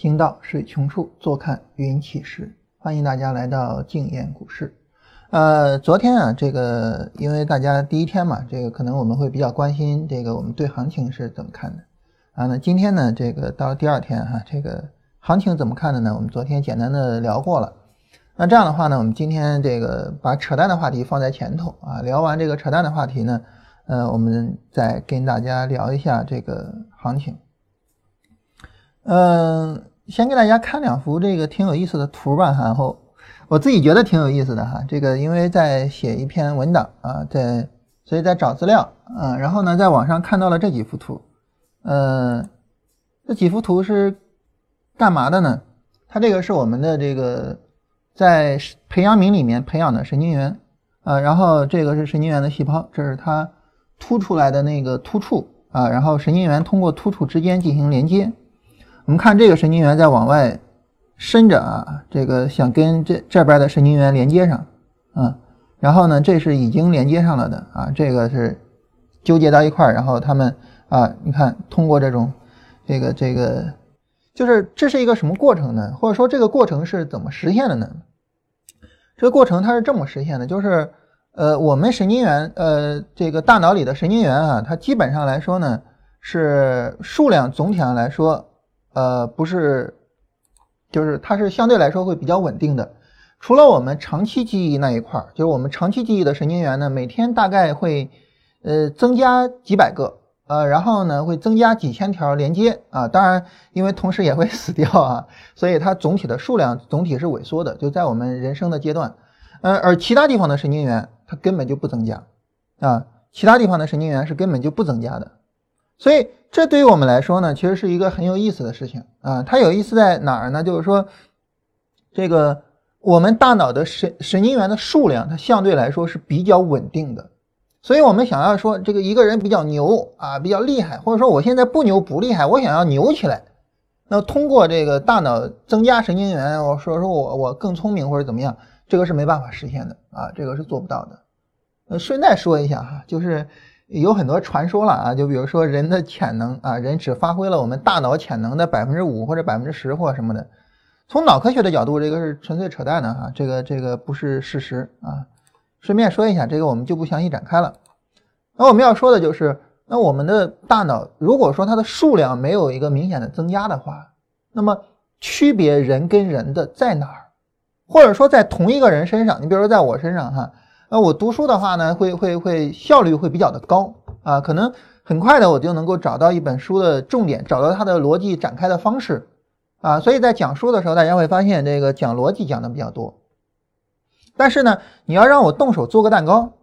行到水穷处，坐看云起时。欢迎大家来到静言股市。呃，昨天啊，这个因为大家第一天嘛，这个可能我们会比较关心这个我们对行情是怎么看的啊？那今天呢，这个到了第二天哈，这个行情怎么看的呢？我们昨天简单的聊过了。那这样的话呢，我们今天这个把扯淡的话题放在前头啊，聊完这个扯淡的话题呢，呃，我们再跟大家聊一下这个行情。嗯，先给大家看两幅这个挺有意思的图吧，然后我自己觉得挺有意思的哈。这个因为在写一篇文档啊，在所以在找资料啊，然后呢，在网上看到了这几幅图，呃，这几幅图是干嘛的呢？它这个是我们的这个在培养皿里面培养的神经元啊，然后这个是神经元的细胞，这是它突出来的那个突触啊，然后神经元通过突触之间进行连接。我们看这个神经元在往外伸着啊，这个想跟这这边的神经元连接上啊，然后呢，这是已经连接上了的啊，这个是纠结到一块儿，然后他们啊，你看通过这种这个这个，就是这是一个什么过程呢？或者说这个过程是怎么实现的呢？这个过程它是这么实现的，就是呃，我们神经元呃，这个大脑里的神经元啊，它基本上来说呢是数量总体上来说。呃，不是，就是它是相对来说会比较稳定的。除了我们长期记忆那一块儿，就是我们长期记忆的神经元呢，每天大概会呃增加几百个，呃，然后呢会增加几千条连接啊。当然，因为同时也会 死掉啊，所以它总体的数量总体是萎缩的。就在我们人生的阶段，呃，而其他地方的神经元它根本就不增加啊，其他地方的神经元是根本就不增加的，所以。这对于我们来说呢，其实是一个很有意思的事情啊。它有意思在哪儿呢？就是说，这个我们大脑的神神经元的数量，它相对来说是比较稳定的。所以，我们想要说这个一个人比较牛啊，比较厉害，或者说我现在不牛不厉害，我想要牛起来，那通过这个大脑增加神经元，我说说我我更聪明或者怎么样，这个是没办法实现的啊，这个是做不到的。呃，顺带说一下哈，就是。有很多传说了啊，就比如说人的潜能啊，人只发挥了我们大脑潜能的百分之五或者百分之十或什么的。从脑科学的角度，这个是纯粹扯淡的哈，这个这个不是事实啊。顺便说一下，这个我们就不详细展开了。那我们要说的就是，那我们的大脑如果说它的数量没有一个明显的增加的话，那么区别人跟人的在哪儿？或者说在同一个人身上，你比如说在我身上哈。那我读书的话呢，会会会效率会比较的高啊，可能很快的我就能够找到一本书的重点，找到它的逻辑展开的方式啊，所以在讲书的时候，大家会发现这个讲逻辑讲的比较多。但是呢，你要让我动手做个蛋糕，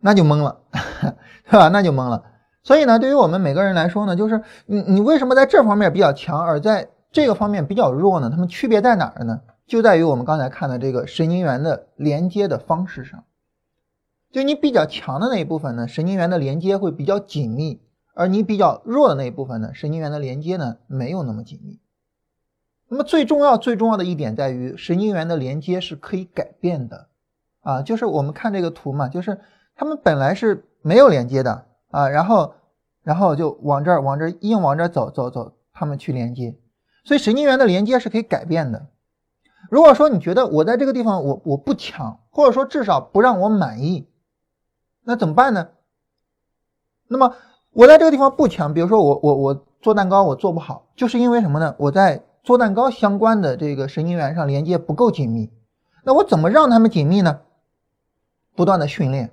那就懵了，是吧？那就懵了。所以呢，对于我们每个人来说呢，就是你你为什么在这方面比较强，而在这个方面比较弱呢？它们区别在哪儿呢？就在于我们刚才看的这个神经元的连接的方式上。就你比较强的那一部分呢，神经元的连接会比较紧密，而你比较弱的那一部分呢，神经元的连接呢没有那么紧密。那么最重要最重要的一点在于，神经元的连接是可以改变的，啊，就是我们看这个图嘛，就是它们本来是没有连接的啊，然后然后就往这儿往这儿硬往这儿走走走，它们去连接，所以神经元的连接是可以改变的。如果说你觉得我在这个地方我我不强，或者说至少不让我满意。那怎么办呢？那么我在这个地方不强，比如说我我我做蛋糕我做不好，就是因为什么呢？我在做蛋糕相关的这个神经元上连接不够紧密。那我怎么让他们紧密呢？不断的训练，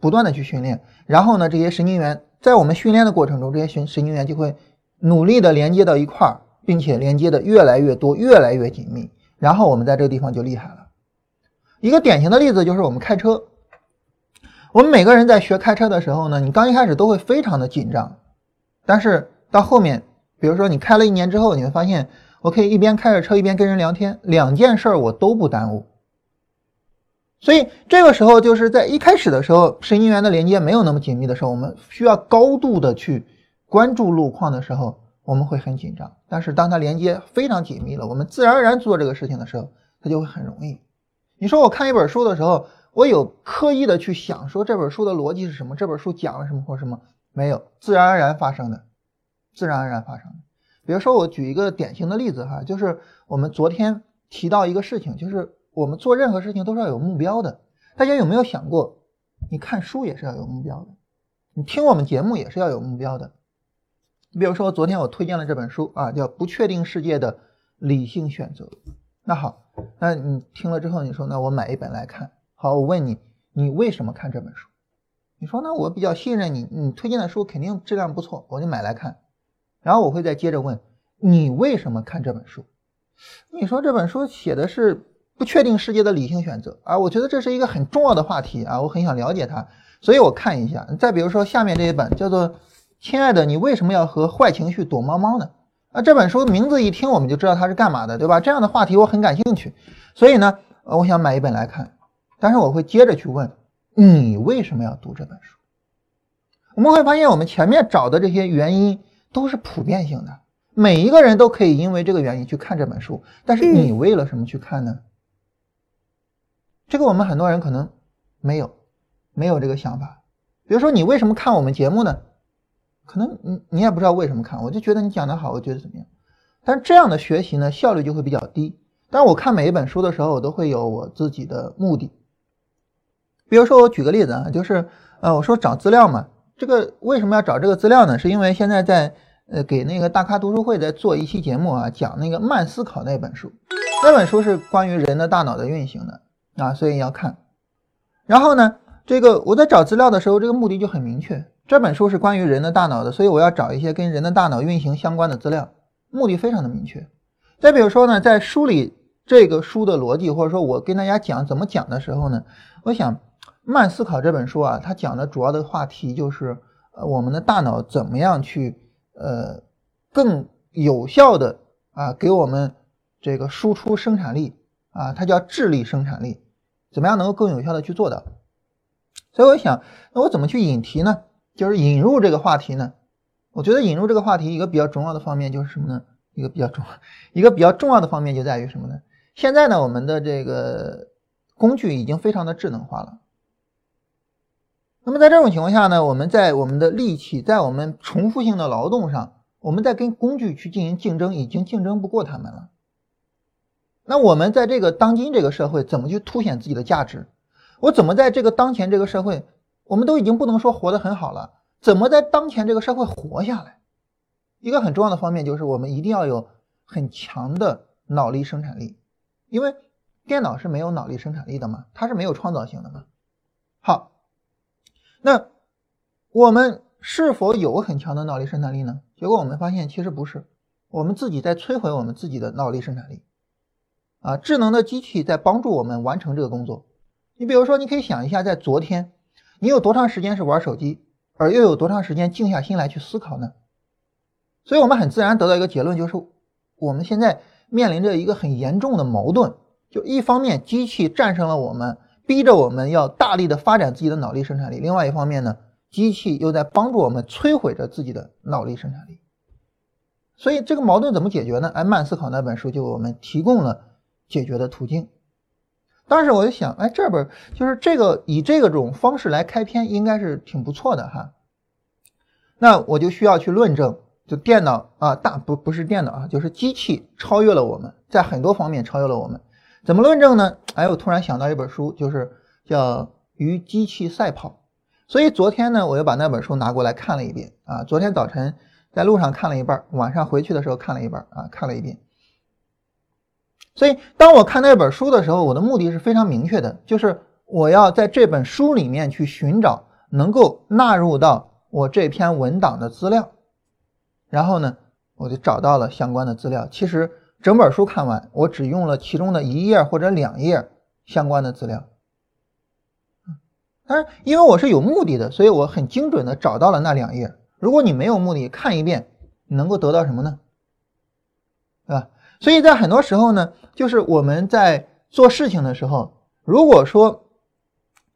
不断的去训练，然后呢，这些神经元在我们训练的过程中，这些神神经元就会努力的连接到一块儿，并且连接的越来越多，越来越紧密，然后我们在这个地方就厉害了。一个典型的例子就是我们开车。我们每个人在学开车的时候呢，你刚一开始都会非常的紧张，但是到后面，比如说你开了一年之后，你会发现，我可以一边开着车一边跟人聊天，两件事儿我都不耽误。所以这个时候就是在一开始的时候，神经元的连接没有那么紧密的时候，我们需要高度的去关注路况的时候，我们会很紧张。但是当它连接非常紧密了，我们自然而然做这个事情的时候，它就会很容易。你说我看一本书的时候。我有刻意的去想说这本书的逻辑是什么，这本书讲了什么或什么没有，自然而然发生的，自然而然发生的。比如说我举一个典型的例子哈，就是我们昨天提到一个事情，就是我们做任何事情都是要有目标的。大家有没有想过，你看书也是要有目标的，你听我们节目也是要有目标的。你比如说昨天我推荐了这本书啊，叫《不确定世界的理性选择》。那好，那你听了之后，你说那我买一本来看。好，我问你，你为什么看这本书？你说那我比较信任你，你推荐的书肯定质量不错，我就买来看。然后我会再接着问你为什么看这本书？你说这本书写的是不确定世界的理性选择啊，我觉得这是一个很重要的话题啊，我很想了解它，所以我看一下。再比如说下面这一本叫做。亲爱的，你为什么要和坏情绪躲猫猫呢？啊，这本书名字一听我们就知道它是干嘛的，对吧？这样的话题我很感兴趣，所以呢，我想买一本来看。但是我会接着去问你为什么要读这本书？我们会发现我们前面找的这些原因都是普遍性的，每一个人都可以因为这个原因去看这本书。但是你为了什么去看呢？这个我们很多人可能没有，没有这个想法。比如说，你为什么看我们节目呢？可能你你也不知道为什么看，我就觉得你讲的好，我觉得怎么样？但是这样的学习呢，效率就会比较低。但是我看每一本书的时候，我都会有我自己的目的。比如说，我举个例子啊，就是呃，我说找资料嘛，这个为什么要找这个资料呢？是因为现在在呃给那个大咖读书会在做一期节目啊，讲那个慢思考那本书，那本书是关于人的大脑的运行的啊，所以要看。然后呢，这个我在找资料的时候，这个目的就很明确。这本书是关于人的大脑的，所以我要找一些跟人的大脑运行相关的资料，目的非常的明确。再比如说呢，在梳理这个书的逻辑，或者说我跟大家讲怎么讲的时候呢，我想《慢思考》这本书啊，它讲的主要的话题就是呃我们的大脑怎么样去呃更有效的啊给我们这个输出生产力啊，它叫智力生产力，怎么样能够更有效的去做到？所以我想，那我怎么去引题呢？就是引入这个话题呢，我觉得引入这个话题一个比较重要的方面就是什么呢？一个比较重一个比较重要的方面就在于什么呢？现在呢，我们的这个工具已经非常的智能化了。那么在这种情况下呢，我们在我们的力气，在我们重复性的劳动上，我们在跟工具去进行竞争，已经竞争不过他们了。那我们在这个当今这个社会，怎么去凸显自己的价值？我怎么在这个当前这个社会？我们都已经不能说活得很好了，怎么在当前这个社会活下来？一个很重要的方面就是我们一定要有很强的脑力生产力，因为电脑是没有脑力生产力的嘛，它是没有创造性的嘛。好，那我们是否有很强的脑力生产力呢？结果我们发现其实不是，我们自己在摧毁我们自己的脑力生产力。啊，智能的机器在帮助我们完成这个工作。你比如说，你可以想一下，在昨天。你有多长时间是玩手机，而又有多长时间静下心来去思考呢？所以，我们很自然得到一个结论，就是我们现在面临着一个很严重的矛盾：就一方面，机器战胜了我们，逼着我们要大力的发展自己的脑力生产力；另外一方面呢，机器又在帮助我们摧毁着自己的脑力生产力。所以，这个矛盾怎么解决呢？哎，慢思考那本书就为我们提供了解决的途径。当时我就想，哎，这本就是这个以这个种方式来开篇，应该是挺不错的哈。那我就需要去论证，就电脑啊，大不不是电脑啊，就是机器超越了我们，在很多方面超越了我们。怎么论证呢？哎，我突然想到一本书，就是叫《与机器赛跑》。所以昨天呢，我又把那本书拿过来看了一遍啊。昨天早晨在路上看了一半，晚上回去的时候看了一半啊，看了一遍。所以，当我看那本书的时候，我的目的是非常明确的，就是我要在这本书里面去寻找能够纳入到我这篇文档的资料。然后呢，我就找到了相关的资料。其实整本书看完，我只用了其中的一页或者两页相关的资料。但是因为我是有目的的，所以我很精准的找到了那两页。如果你没有目的，看一遍，你能够得到什么呢？对吧？所以在很多时候呢，就是我们在做事情的时候，如果说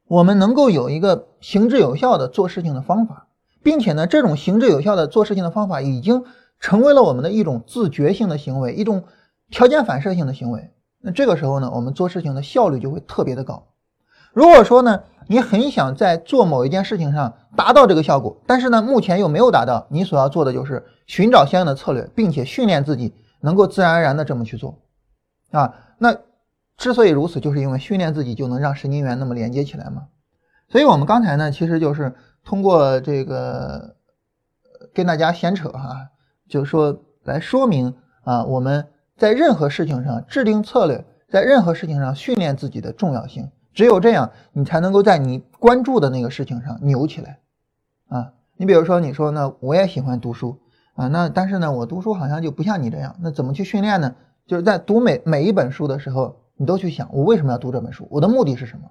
我们能够有一个行之有效的做事情的方法，并且呢，这种行之有效的做事情的方法已经成为了我们的一种自觉性的行为，一种条件反射性的行为，那这个时候呢，我们做事情的效率就会特别的高。如果说呢，你很想在做某一件事情上达到这个效果，但是呢，目前又没有达到，你所要做的就是寻找相应的策略，并且训练自己能够自然而然的这么去做啊。那之所以如此，就是因为训练自己就能让神经元那么连接起来嘛。所以我们刚才呢，其实就是通过这个跟大家闲扯哈，就是说来说明啊，我们在任何事情上制定策略，在任何事情上训练自己的重要性。只有这样，你才能够在你关注的那个事情上牛起来，啊，你比如说，你说呢，我也喜欢读书啊，那但是呢，我读书好像就不像你这样，那怎么去训练呢？就是在读每每一本书的时候，你都去想，我为什么要读这本书？我的目的是什么？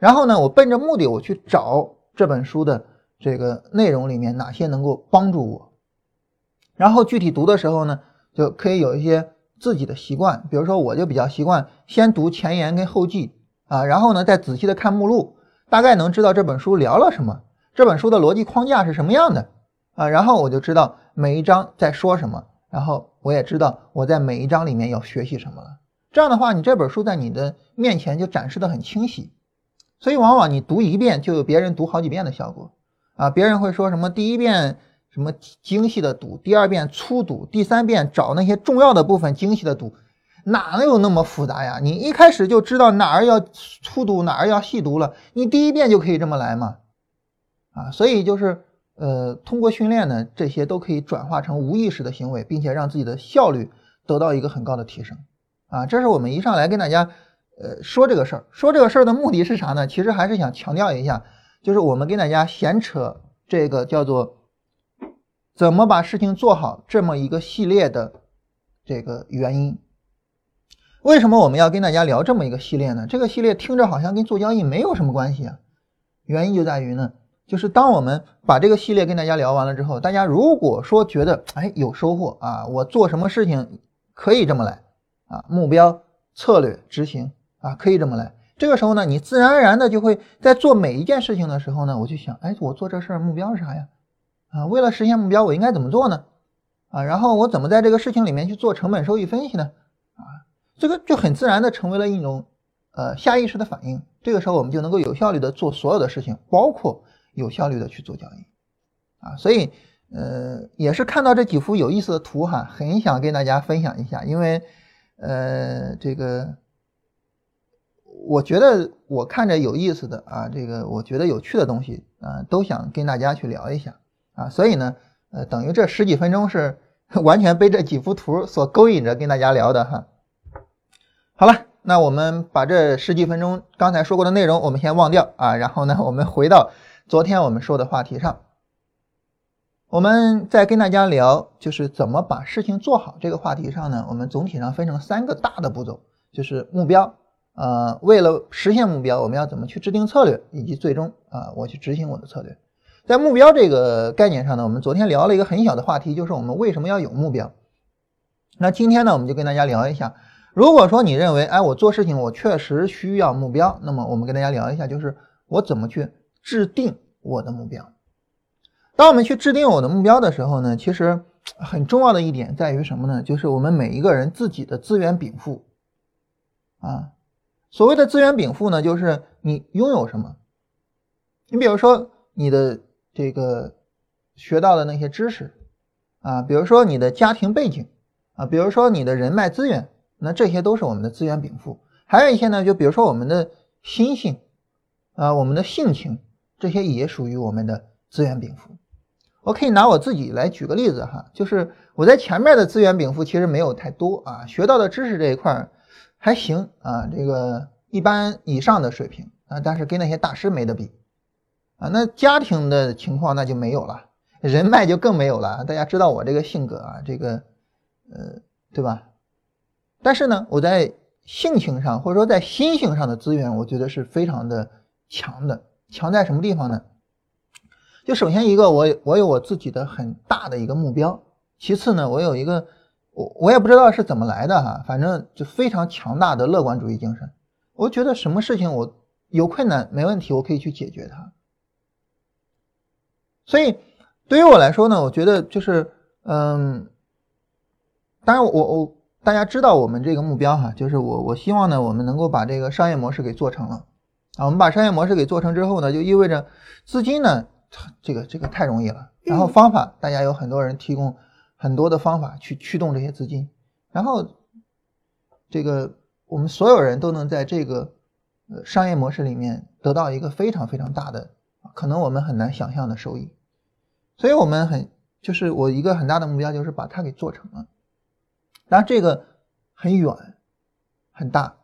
然后呢，我奔着目的我去找这本书的这个内容里面哪些能够帮助我，然后具体读的时候呢，就可以有一些自己的习惯，比如说，我就比较习惯先读前言跟后记。啊，然后呢，再仔细的看目录，大概能知道这本书聊了什么，这本书的逻辑框架是什么样的啊，然后我就知道每一章在说什么，然后我也知道我在每一章里面要学习什么了。这样的话，你这本书在你的面前就展示的很清晰，所以往往你读一遍就有别人读好几遍的效果啊。别人会说什么第一遍什么精细的读，第二遍粗读，第三遍找那些重要的部分精细的读。哪能有那么复杂呀？你一开始就知道哪儿要粗读，哪儿要细读了，你第一遍就可以这么来嘛？啊，所以就是呃，通过训练呢，这些都可以转化成无意识的行为，并且让自己的效率得到一个很高的提升。啊，这是我们一上来跟大家呃说这个事儿，说这个事儿的目的是啥呢？其实还是想强调一下，就是我们跟大家闲扯这个叫做怎么把事情做好这么一个系列的这个原因。为什么我们要跟大家聊这么一个系列呢？这个系列听着好像跟做交易没有什么关系啊。原因就在于呢，就是当我们把这个系列跟大家聊完了之后，大家如果说觉得哎有收获啊，我做什么事情可以这么来啊，目标、策略、执行啊，可以这么来。这个时候呢，你自然而然的就会在做每一件事情的时候呢，我就想，哎，我做这事儿目标是啥呀？啊，为了实现目标，我应该怎么做呢？啊，然后我怎么在这个事情里面去做成本收益分析呢？啊？这个就很自然的成为了一种，呃，下意识的反应。这个时候我们就能够有效率的做所有的事情，包括有效率的去做交易，啊，所以，呃，也是看到这几幅有意思的图哈，很想跟大家分享一下，因为，呃，这个，我觉得我看着有意思的啊，这个我觉得有趣的东西啊，都想跟大家去聊一下啊，所以呢，呃，等于这十几分钟是 完全被这几幅图所勾引着跟大家聊的哈。好了，那我们把这十几分钟刚才说过的内容，我们先忘掉啊。然后呢，我们回到昨天我们说的话题上，我们再跟大家聊，就是怎么把事情做好。这个话题上呢，我们总体上分成三个大的步骤，就是目标，呃，为了实现目标，我们要怎么去制定策略，以及最终啊，我去执行我的策略。在目标这个概念上呢，我们昨天聊了一个很小的话题，就是我们为什么要有目标。那今天呢，我们就跟大家聊一下。如果说你认为，哎，我做事情我确实需要目标，那么我们跟大家聊一下，就是我怎么去制定我的目标。当我们去制定我的目标的时候呢，其实很重要的一点在于什么呢？就是我们每一个人自己的资源禀赋啊。所谓的资源禀赋呢，就是你拥有什么。你比如说你的这个学到的那些知识啊，比如说你的家庭背景啊，比如说你的人脉资源。那这些都是我们的资源禀赋，还有一些呢，就比如说我们的心性，啊，我们的性情，这些也属于我们的资源禀赋。我可以拿我自己来举个例子哈，就是我在前面的资源禀赋其实没有太多啊，学到的知识这一块还行啊，这个一般以上的水平啊，但是跟那些大师没得比啊。那家庭的情况那就没有了，人脉就更没有了。大家知道我这个性格啊，这个呃，对吧？但是呢，我在性情上或者说在心性上的资源，我觉得是非常的强的。强在什么地方呢？就首先一个，我我有我自己的很大的一个目标。其次呢，我有一个我我也不知道是怎么来的哈，反正就非常强大的乐观主义精神。我觉得什么事情我有困难没问题，我可以去解决它。所以对于我来说呢，我觉得就是嗯，当然我我。大家知道我们这个目标哈，就是我我希望呢，我们能够把这个商业模式给做成了啊。我们把商业模式给做成之后呢，就意味着资金呢，这个这个太容易了。然后方法，大家有很多人提供很多的方法去驱动这些资金，然后这个我们所有人都能在这个呃商业模式里面得到一个非常非常大的，可能我们很难想象的收益。所以我们很就是我一个很大的目标就是把它给做成了，当然这个很远很大，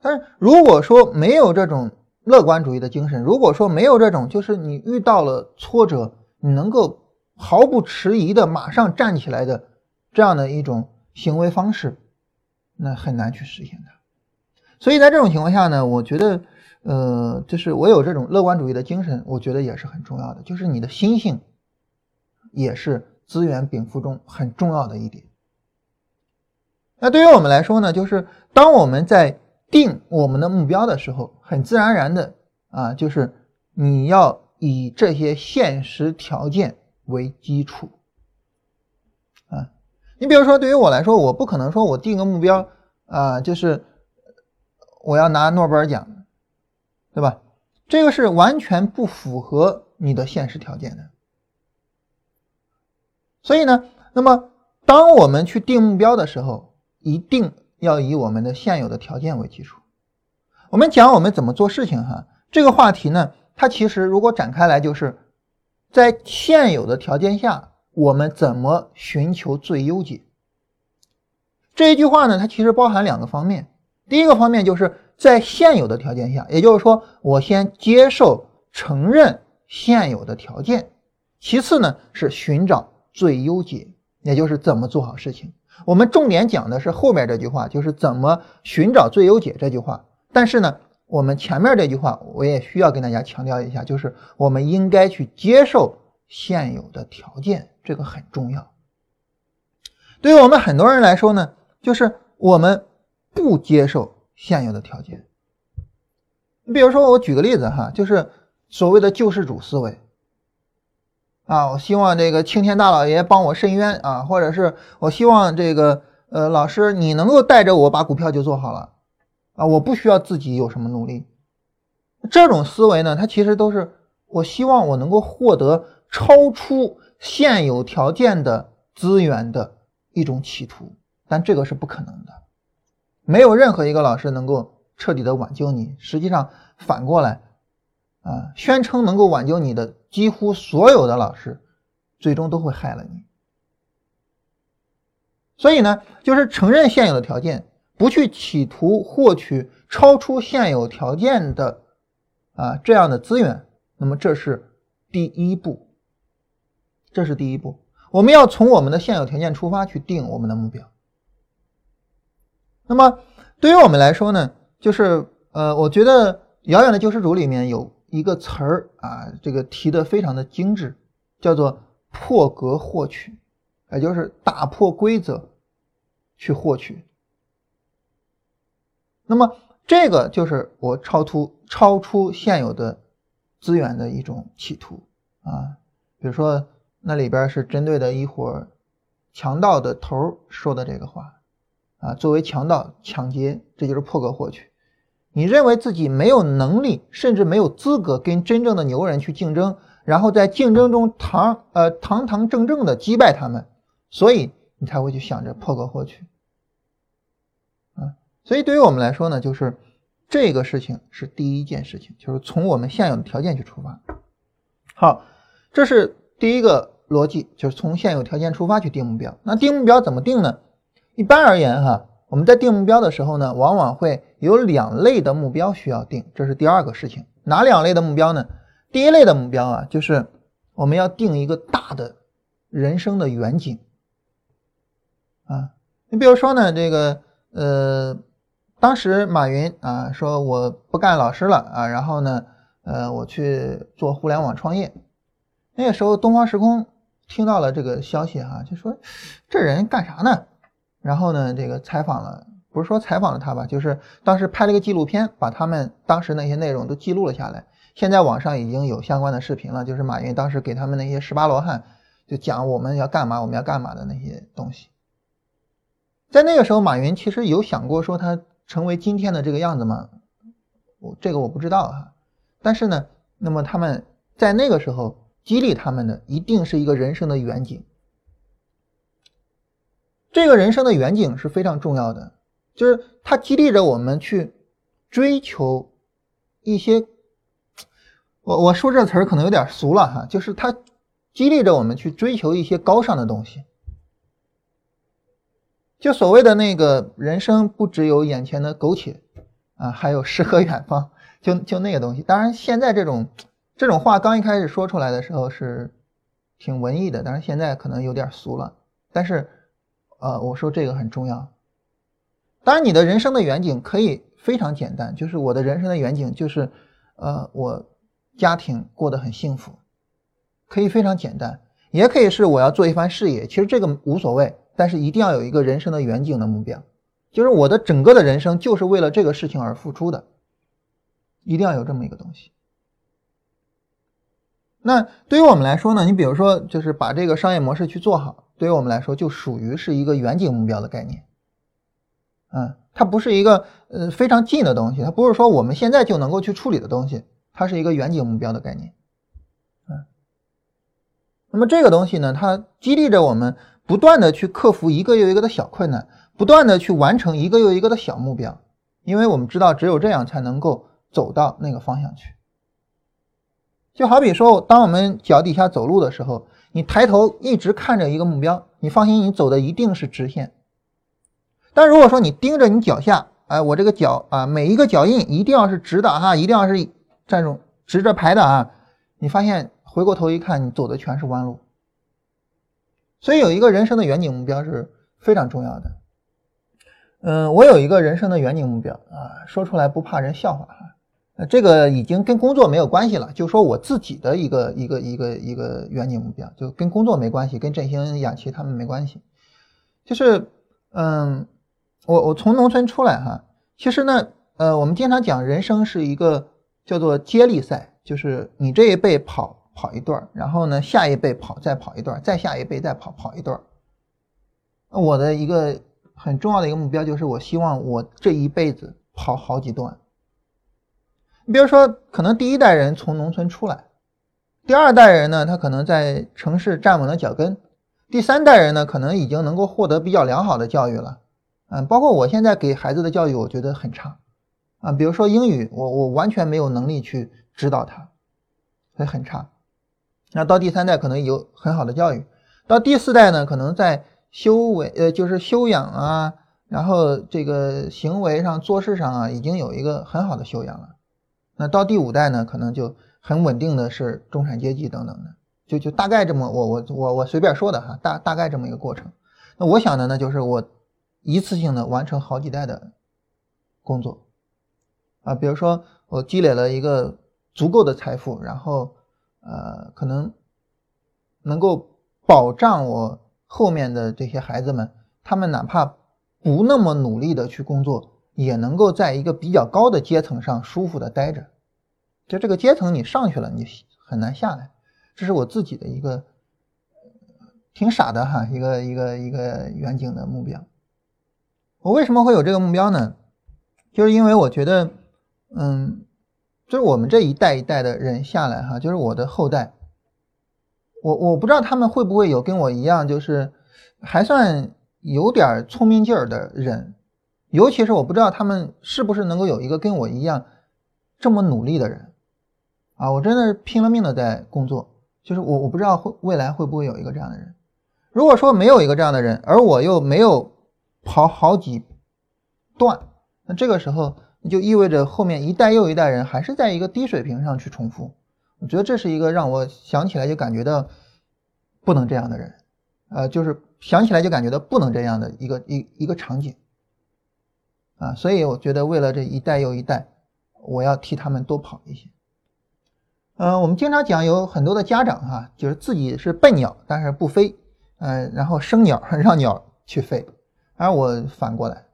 但是如果说没有这种。乐观主义的精神，如果说没有这种，就是你遇到了挫折，你能够毫不迟疑的马上站起来的这样的一种行为方式，那很难去实现它。所以在这种情况下呢，我觉得，呃，就是我有这种乐观主义的精神，我觉得也是很重要的。就是你的心性，也是资源禀赋中很重要的一点。那对于我们来说呢，就是当我们在定我们的目标的时候，很自然而然的啊，就是你要以这些现实条件为基础啊。你比如说，对于我来说，我不可能说我定个目标啊，就是我要拿诺贝尔奖，对吧？这个是完全不符合你的现实条件的。所以呢，那么当我们去定目标的时候，一定。要以我们的现有的条件为基础，我们讲我们怎么做事情哈。这个话题呢，它其实如果展开来，就是在现有的条件下，我们怎么寻求最优解。这一句话呢，它其实包含两个方面。第一个方面就是在现有的条件下，也就是说，我先接受、承认现有的条件。其次呢，是寻找最优解，也就是怎么做好事情。我们重点讲的是后面这句话，就是怎么寻找最优解这句话。但是呢，我们前面这句话我也需要跟大家强调一下，就是我们应该去接受现有的条件，这个很重要。对于我们很多人来说呢，就是我们不接受现有的条件。你比如说，我举个例子哈，就是所谓的救世主思维。啊，我希望这个青天大老爷帮我伸冤啊，或者是我希望这个呃老师你能够带着我把股票就做好了啊，我不需要自己有什么努力。这种思维呢，它其实都是我希望我能够获得超出现有条件的资源的一种企图，但这个是不可能的，没有任何一个老师能够彻底的挽救你。实际上反过来。啊，宣称能够挽救你的几乎所有的老师，最终都会害了你。所以呢，就是承认现有的条件，不去企图获取超出现有条件的啊这样的资源。那么这是第一步，这是第一步。我们要从我们的现有条件出发去定我们的目标。那么对于我们来说呢，就是呃，我觉得《遥远的救世主》里面有。一个词儿啊，这个提的非常的精致，叫做破格获取，也就是打破规则去获取。那么这个就是我超出超出现有的资源的一种企图啊。比如说那里边是针对的一伙强盗的头说的这个话啊，作为强盗抢劫，这就是破格获取。你认为自己没有能力，甚至没有资格跟真正的牛人去竞争，然后在竞争中堂呃堂堂正正的击败他们，所以你才会去想着破格获取啊。所以对于我们来说呢，就是这个事情是第一件事情，就是从我们现有的条件去出发。好，这是第一个逻辑，就是从现有条件出发去定目标。那定目标怎么定呢？一般而言哈。我们在定目标的时候呢，往往会有两类的目标需要定，这是第二个事情。哪两类的目标呢？第一类的目标啊，就是我们要定一个大的人生的远景啊。你比如说呢，这个呃，当时马云啊说我不干老师了啊，然后呢，呃，我去做互联网创业。那个时候东方时空听到了这个消息哈，就说这人干啥呢？然后呢，这个采访了，不是说采访了他吧，就是当时拍了个纪录片，把他们当时那些内容都记录了下来。现在网上已经有相关的视频了，就是马云当时给他们那些十八罗汉就讲我们要干嘛，我们要干嘛的那些东西。在那个时候，马云其实有想过说他成为今天的这个样子吗？我这个我不知道啊。但是呢，那么他们在那个时候激励他们的一定是一个人生的远景。这个人生的远景是非常重要的，就是它激励着我们去追求一些，我我说这词儿可能有点俗了哈，就是它激励着我们去追求一些高尚的东西。就所谓的那个人生不只有眼前的苟且啊，还有诗和远方，就就那个东西。当然，现在这种这种话刚一开始说出来的时候是挺文艺的，但是现在可能有点俗了。但是。呃，我说这个很重要。当然，你的人生的远景可以非常简单，就是我的人生的远景就是，呃，我家庭过得很幸福，可以非常简单，也可以是我要做一番事业。其实这个无所谓，但是一定要有一个人生的远景的目标，就是我的整个的人生就是为了这个事情而付出的，一定要有这么一个东西。那对于我们来说呢，你比如说，就是把这个商业模式去做好。对于我们来说，就属于是一个远景目标的概念，嗯，它不是一个呃非常近的东西，它不是说我们现在就能够去处理的东西，它是一个远景目标的概念，嗯，那么这个东西呢，它激励着我们不断的去克服一个又一个的小困难，不断的去完成一个又一个的小目标，因为我们知道只有这样才能够走到那个方向去，就好比说，当我们脚底下走路的时候。你抬头一直看着一个目标，你放心，你走的一定是直线。但如果说你盯着你脚下，哎，我这个脚啊，每一个脚印一定要是直的哈，一定要是这种直着排的啊，你发现回过头一看，你走的全是弯路。所以有一个人生的远景目标是非常重要的。嗯，我有一个人生的远景目标啊，说出来不怕人笑话哈。这个已经跟工作没有关系了，就说我自己的一个一个一个一个远景目标，就跟工作没关系，跟振兴、养琪他们没关系。就是，嗯，我我从农村出来哈，其实呢，呃，我们经常讲人生是一个叫做接力赛，就是你这一辈跑跑一段然后呢，下一辈跑再跑一段再下一辈再跑跑一段我的一个很重要的一个目标就是，我希望我这一辈子跑好几段。你比如说，可能第一代人从农村出来，第二代人呢，他可能在城市站稳了脚跟，第三代人呢，可能已经能够获得比较良好的教育了。嗯，包括我现在给孩子的教育，我觉得很差啊。比如说英语，我我完全没有能力去指导他，所以很差。那到第三代可能有很好的教育，到第四代呢，可能在修为呃就是修养啊，然后这个行为上做事上啊，已经有一个很好的修养了。那到第五代呢，可能就很稳定的是中产阶级等等的，就就大概这么我我我我随便说的哈，大大概这么一个过程。那我想的呢，就是我一次性的完成好几代的工作啊，比如说我积累了一个足够的财富，然后呃，可能能够保障我后面的这些孩子们，他们哪怕不那么努力的去工作。也能够在一个比较高的阶层上舒服的待着，就这个阶层你上去了，你很难下来。这是我自己的一个挺傻的哈，一个一个一个远景的目标。我为什么会有这个目标呢？就是因为我觉得，嗯，就是我们这一代一代的人下来哈，就是我的后代，我我不知道他们会不会有跟我一样，就是还算有点聪明劲儿的人。尤其是我不知道他们是不是能够有一个跟我一样这么努力的人啊！我真的是拼了命的在工作，就是我我不知道会未来会不会有一个这样的人。如果说没有一个这样的人，而我又没有跑好几段，那这个时候就意味着后面一代又一代人还是在一个低水平上去重复。我觉得这是一个让我想起来就感觉到不能这样的人，呃，就是想起来就感觉到不能这样的一个一一个场景。啊，所以我觉得为了这一代又一代，我要替他们多跑一些。嗯，我们经常讲有很多的家长哈，就是自己是笨鸟，但是不飞，嗯，然后生鸟 让鸟去飞，而我反过来，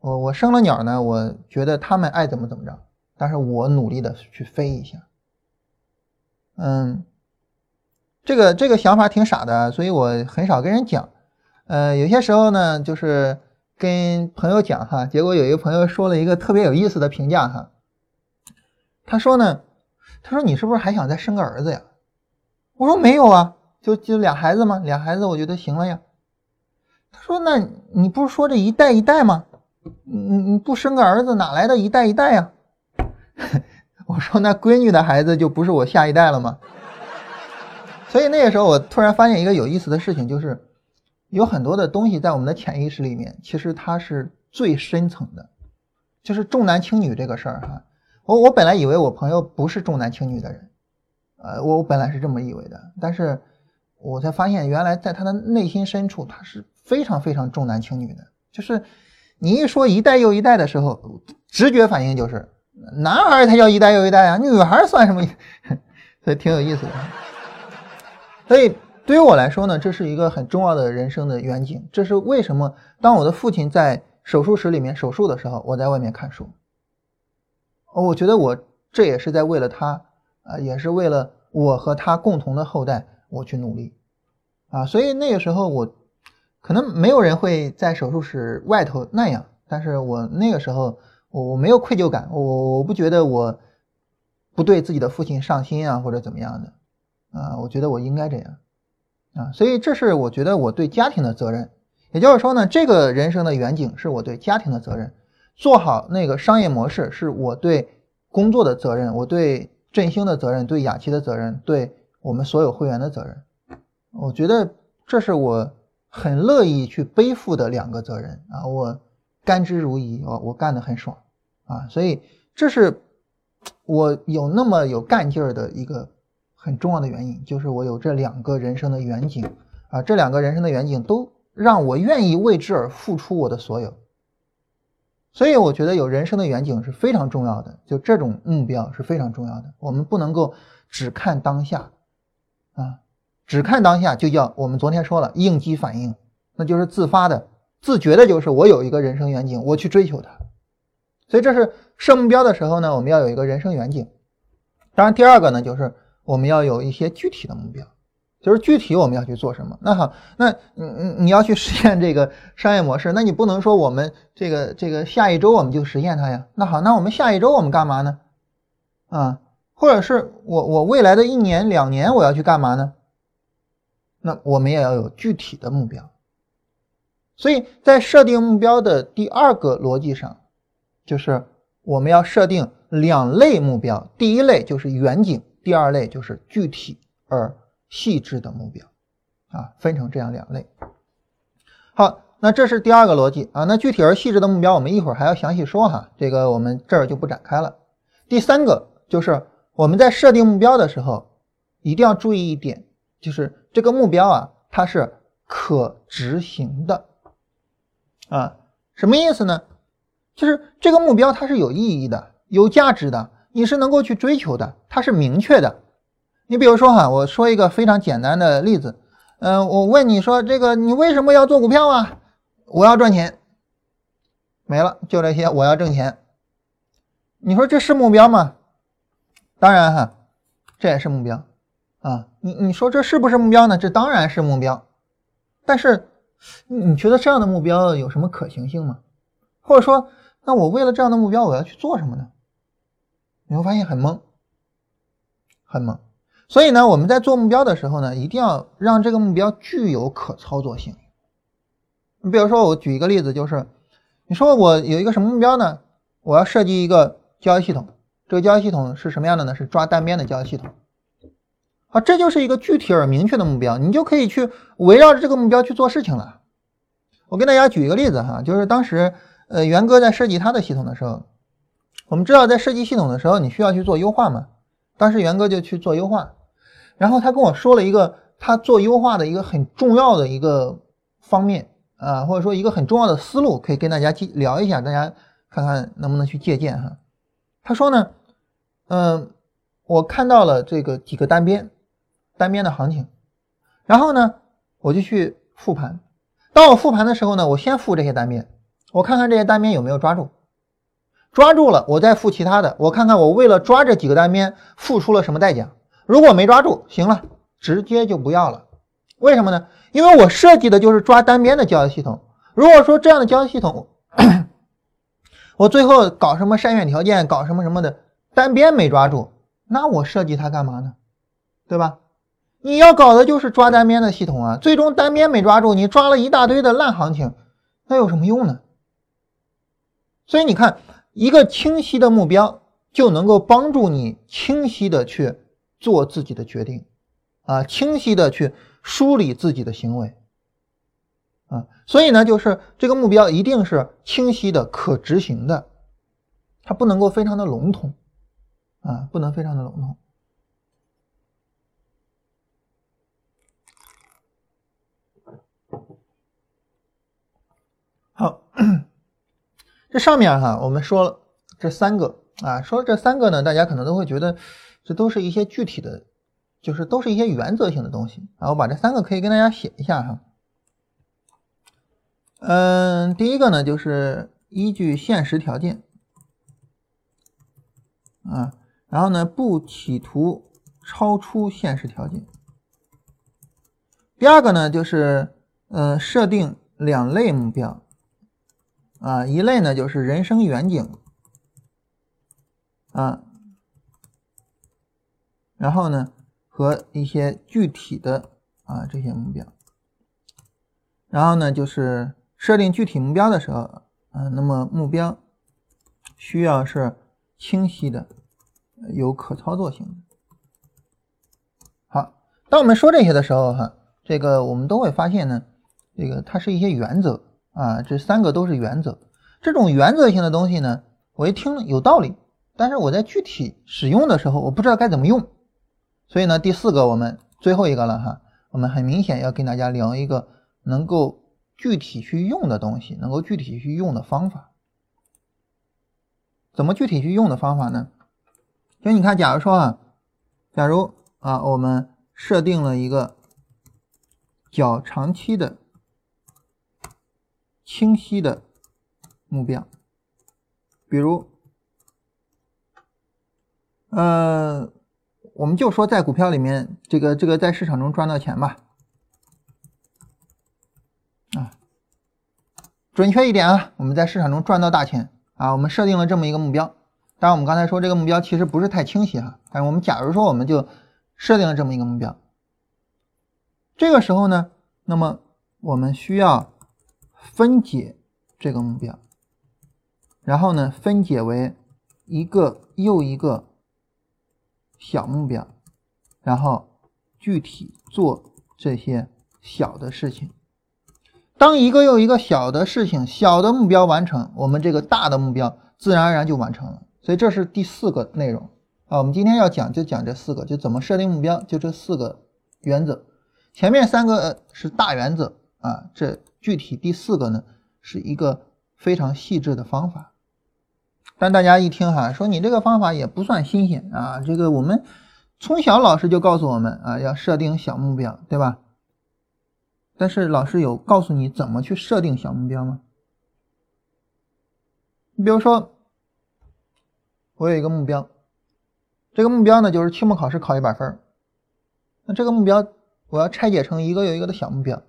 我我生了鸟呢，我觉得他们爱怎么怎么着，但是我努力的去飞一下。嗯，这个这个想法挺傻的，所以我很少跟人讲。呃，有些时候呢，就是。跟朋友讲哈，结果有一个朋友说了一个特别有意思的评价哈。他说呢，他说你是不是还想再生个儿子呀？我说没有啊，就就俩孩子嘛，俩孩子我觉得行了呀。他说：“那你不是说这一代一代吗？你你不生个儿子，哪来的一代一代呀？” 我说：“那闺女的孩子就不是我下一代了吗？”所以那个时候，我突然发现一个有意思的事情，就是有很多的东西在我们的潜意识里面，其实它是最深层的，就是重男轻女这个事儿哈。我我本来以为我朋友不是重男轻女的人，呃，我我本来是这么以为的，但是我才发现，原来在他的内心深处，他是非常非常重男轻女的。就是你一说一代又一代的时候，直觉反应就是男孩才叫一代又一代啊，女孩算什么？所以挺有意思的。所以对于我来说呢，这是一个很重要的人生的远景。这是为什么？当我的父亲在手术室里面手术的时候，我在外面看书。哦，我觉得我这也是在为了他啊，也是为了我和他共同的后代，我去努力啊。所以那个时候我可能没有人会在手术室外头那样，但是我那个时候我我没有愧疚感，我我不觉得我不对自己的父亲上心啊，或者怎么样的。啊，我觉得我应该这样，啊，所以这是我觉得我对家庭的责任，也就是说呢，这个人生的远景是我对家庭的责任，做好那个商业模式是我对工作的责任，我对振兴的责任，对雅琪的责任，对我们所有会员的责任，我觉得这是我很乐意去背负的两个责任。啊，我甘之如饴，我我干得很爽。啊，所以这是我有那么有干劲儿的一个。很重要的原因就是我有这两个人生的远景啊，这两个人生的远景都让我愿意为之而付出我的所有，所以我觉得有人生的远景是非常重要的，就这种目标是非常重要的。我们不能够只看当下啊，只看当下就叫我们昨天说了应激反应，那就是自发的、自觉的，就是我有一个人生远景，我去追求它。所以这是设目标的时候呢，我们要有一个人生远景。当然，第二个呢就是。我们要有一些具体的目标，就是具体我们要去做什么。那好，那你你你要去实现这个商业模式，那你不能说我们这个这个下一周我们就实现它呀。那好，那我们下一周我们干嘛呢？啊，或者是我我未来的一年两年我要去干嘛呢？那我们也要有具体的目标。所以在设定目标的第二个逻辑上，就是我们要设定两类目标，第一类就是远景。第二类就是具体而细致的目标，啊，分成这样两类。好，那这是第二个逻辑啊。那具体而细致的目标，我们一会儿还要详细说哈，这个我们这儿就不展开了。第三个就是我们在设定目标的时候，一定要注意一点，就是这个目标啊，它是可执行的啊。什么意思呢？就是这个目标它是有意义的、有价值的。你是能够去追求的，它是明确的。你比如说哈，我说一个非常简单的例子，嗯，我问你说这个你为什么要做股票啊？我要赚钱，没了，就这些，我要挣钱。你说这是目标吗？当然哈，这也是目标啊。你你说这是不是目标呢？这当然是目标。但是你觉得这样的目标有什么可行性吗？或者说，那我为了这样的目标，我要去做什么呢？你会发现很懵，很懵。所以呢，我们在做目标的时候呢，一定要让这个目标具有可操作性。你比如说，我举一个例子，就是你说我有一个什么目标呢？我要设计一个交易系统，这个交易系统是什么样的呢？是抓单边的交易系统。好，这就是一个具体而明确的目标，你就可以去围绕着这个目标去做事情了。我跟大家举一个例子哈，就是当时呃元哥在设计他的系统的时候。我们知道，在设计系统的时候，你需要去做优化嘛？当时元哥就去做优化，然后他跟我说了一个他做优化的一个很重要的一个方面啊，或者说一个很重要的思路，可以跟大家聊一下，大家看看能不能去借鉴哈。他说呢，嗯，我看到了这个几个单边，单边的行情，然后呢，我就去复盘。当我复盘的时候呢，我先复这些单边，我看看这些单边有没有抓住。抓住了，我再付其他的，我看看我为了抓这几个单边付出了什么代价。如果没抓住，行了，直接就不要了。为什么呢？因为我设计的就是抓单边的交易系统。如果说这样的交易系统，我最后搞什么筛选条件，搞什么什么的，单边没抓住，那我设计它干嘛呢？对吧？你要搞的就是抓单边的系统啊，最终单边没抓住，你抓了一大堆的烂行情，那有什么用呢？所以你看，一个清晰的目标就能够帮助你清晰的去做自己的决定，啊，清晰的去梳理自己的行为，啊，所以呢，就是这个目标一定是清晰的、可执行的，它不能够非常的笼统，啊，不能非常的笼统。好。这上面哈，我们说了这三个啊，说这三个呢，大家可能都会觉得这都是一些具体的，就是都是一些原则性的东西啊。我把这三个可以跟大家写一下哈。嗯，第一个呢，就是依据现实条件啊，然后呢，不企图超出现实条件。第二个呢，就是呃，设定两类目标。啊，一类呢就是人生远景，啊，然后呢和一些具体的啊这些目标，然后呢就是设定具体目标的时候，嗯，那么目标需要是清晰的，有可操作性的。好，当我们说这些的时候，哈，这个我们都会发现呢，这个它是一些原则。啊，这三个都是原则。这种原则性的东西呢，我一听有道理，但是我在具体使用的时候，我不知道该怎么用。所以呢，第四个我们最后一个了哈，我们很明显要跟大家聊一个能够具体去用的东西，能够具体去用的方法。怎么具体去用的方法呢？就你看，假如说啊，假如啊，我们设定了一个较长期的。清晰的目标，比如，呃，我们就说在股票里面，这个这个在市场中赚到钱吧，啊，准确一点啊，我们在市场中赚到大钱啊，我们设定了这么一个目标。当然，我们刚才说这个目标其实不是太清晰哈，但是我们假如说我们就设定了这么一个目标，这个时候呢，那么我们需要。分解这个目标，然后呢，分解为一个又一个小目标，然后具体做这些小的事情。当一个又一个小的事情、小的目标完成，我们这个大的目标自然而然就完成了。所以这是第四个内容啊。我们今天要讲就讲这四个，就怎么设定目标，就这四个原则。前面三个是大原则啊，这。具体第四个呢，是一个非常细致的方法，但大家一听哈，说你这个方法也不算新鲜啊，这个我们从小老师就告诉我们啊，要设定小目标，对吧？但是老师有告诉你怎么去设定小目标吗？你比如说，我有一个目标，这个目标呢就是期末考试考一百分那这个目标我要拆解成一个又一个的小目标，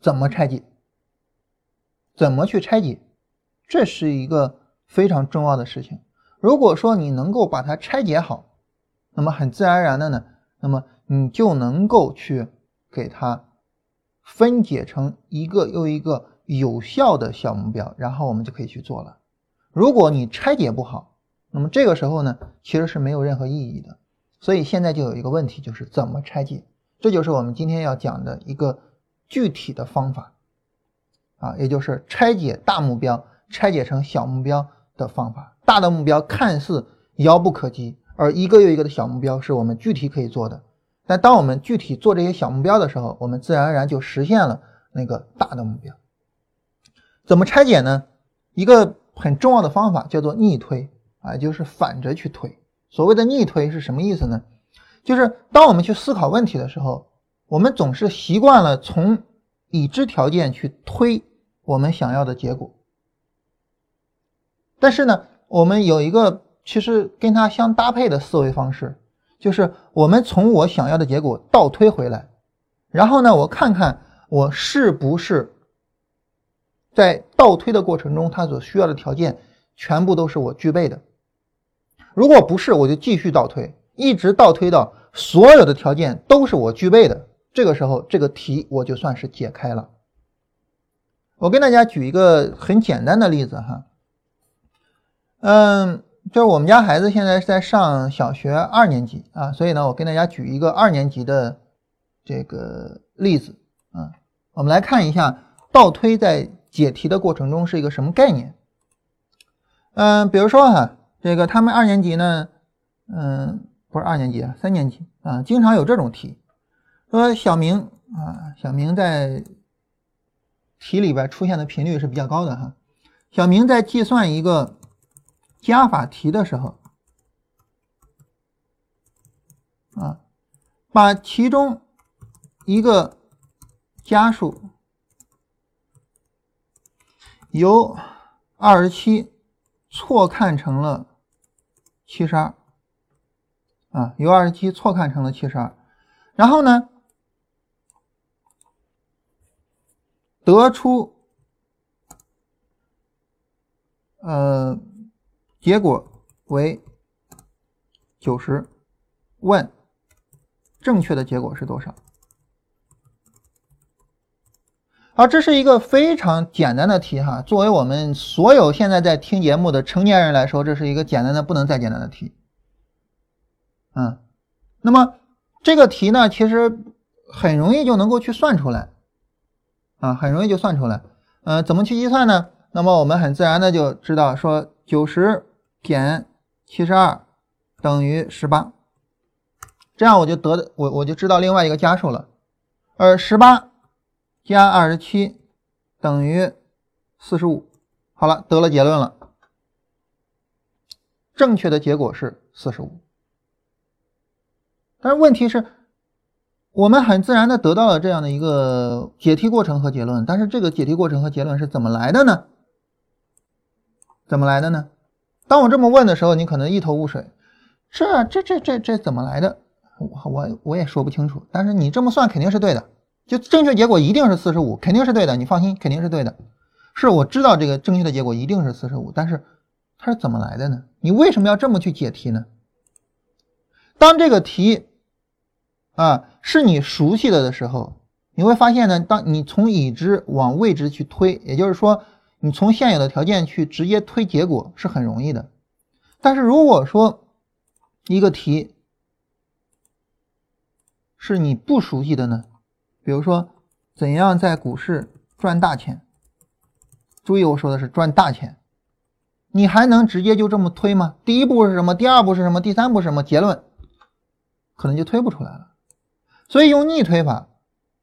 怎么拆解？怎么去拆解，这是一个非常重要的事情。如果说你能够把它拆解好，那么很自然而然的呢，那么你就能够去给它分解成一个又一个有效的小目标，然后我们就可以去做了。如果你拆解不好，那么这个时候呢，其实是没有任何意义的。所以现在就有一个问题，就是怎么拆解，这就是我们今天要讲的一个具体的方法。啊，也就是拆解大目标，拆解成小目标的方法。大的目标看似遥不可及，而一个又一个的小目标是我们具体可以做的。但当我们具体做这些小目标的时候，我们自然而然就实现了那个大的目标。怎么拆解呢？一个很重要的方法叫做逆推啊，就是反着去推。所谓的逆推是什么意思呢？就是当我们去思考问题的时候，我们总是习惯了从已知条件去推。我们想要的结果，但是呢，我们有一个其实跟它相搭配的思维方式，就是我们从我想要的结果倒推回来，然后呢，我看看我是不是在倒推的过程中，它所需要的条件全部都是我具备的。如果不是，我就继续倒推，一直倒推到所有的条件都是我具备的，这个时候这个题我就算是解开了。我跟大家举一个很简单的例子哈，嗯，就是我们家孩子现在是在上小学二年级啊，所以呢，我跟大家举一个二年级的这个例子啊，我们来看一下倒推在解题的过程中是一个什么概念。嗯，比如说哈，这个他们二年级呢，嗯，不是二年级啊，三年级啊，经常有这种题，说小明啊，小明在。题里边出现的频率是比较高的哈。小明在计算一个加法题的时候，啊，把其中一个加数由二十七错看成了七十二，啊，由二十七错看成了七十二，然后呢？得出，呃，结果为九十。问，正确的结果是多少？好，这是一个非常简单的题哈。作为我们所有现在在听节目的成年人来说，这是一个简单的不能再简单的题。嗯，那么这个题呢，其实很容易就能够去算出来。啊，很容易就算出来。呃，怎么去计算呢？那么我们很自然的就知道，说九十减七十二等于十八，这样我就得我我就知道另外一个加数了。而十八加二十七等于四十五。好了，得了结论了，正确的结果是四十五。但是问题是。我们很自然的得到了这样的一个解题过程和结论，但是这个解题过程和结论是怎么来的呢？怎么来的呢？当我这么问的时候，你可能一头雾水，这这这这这怎么来的？我我我也说不清楚。但是你这么算肯定是对的，就正确结果一定是四十五，肯定是对的，你放心，肯定是对的。是我知道这个正确的结果一定是四十五，但是它是怎么来的呢？你为什么要这么去解题呢？当这个题。啊，是你熟悉了的时候，你会发现呢，当你从已知往未知去推，也就是说，你从现有的条件去直接推结果是很容易的。但是如果说一个题是你不熟悉的呢，比如说怎样在股市赚大钱，注意我说的是赚大钱，你还能直接就这么推吗？第一步是什么？第二步是什么？第三步是什么？结论可能就推不出来了。所以用逆推法，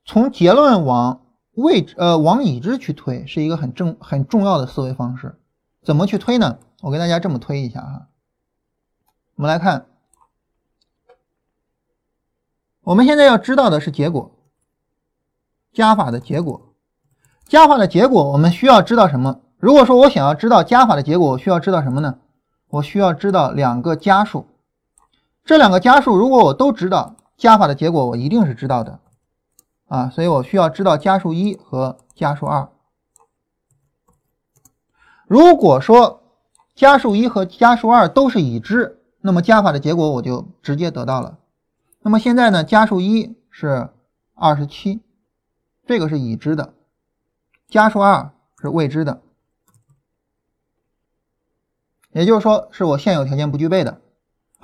从结论往未知呃往已知去推，是一个很正很重要的思维方式。怎么去推呢？我给大家这么推一下哈。我们来看，我们现在要知道的是结果，加法的结果，加法的结果，我们需要知道什么？如果说我想要知道加法的结果，我需要知道什么呢？我需要知道两个加数，这两个加数如果我都知道。加法的结果我一定是知道的，啊，所以我需要知道加数一和加数二。如果说加数一和加数二都是已知，那么加法的结果我就直接得到了。那么现在呢，加数一是二十七，这个是已知的；加数二是未知的，也就是说是我现有条件不具备的。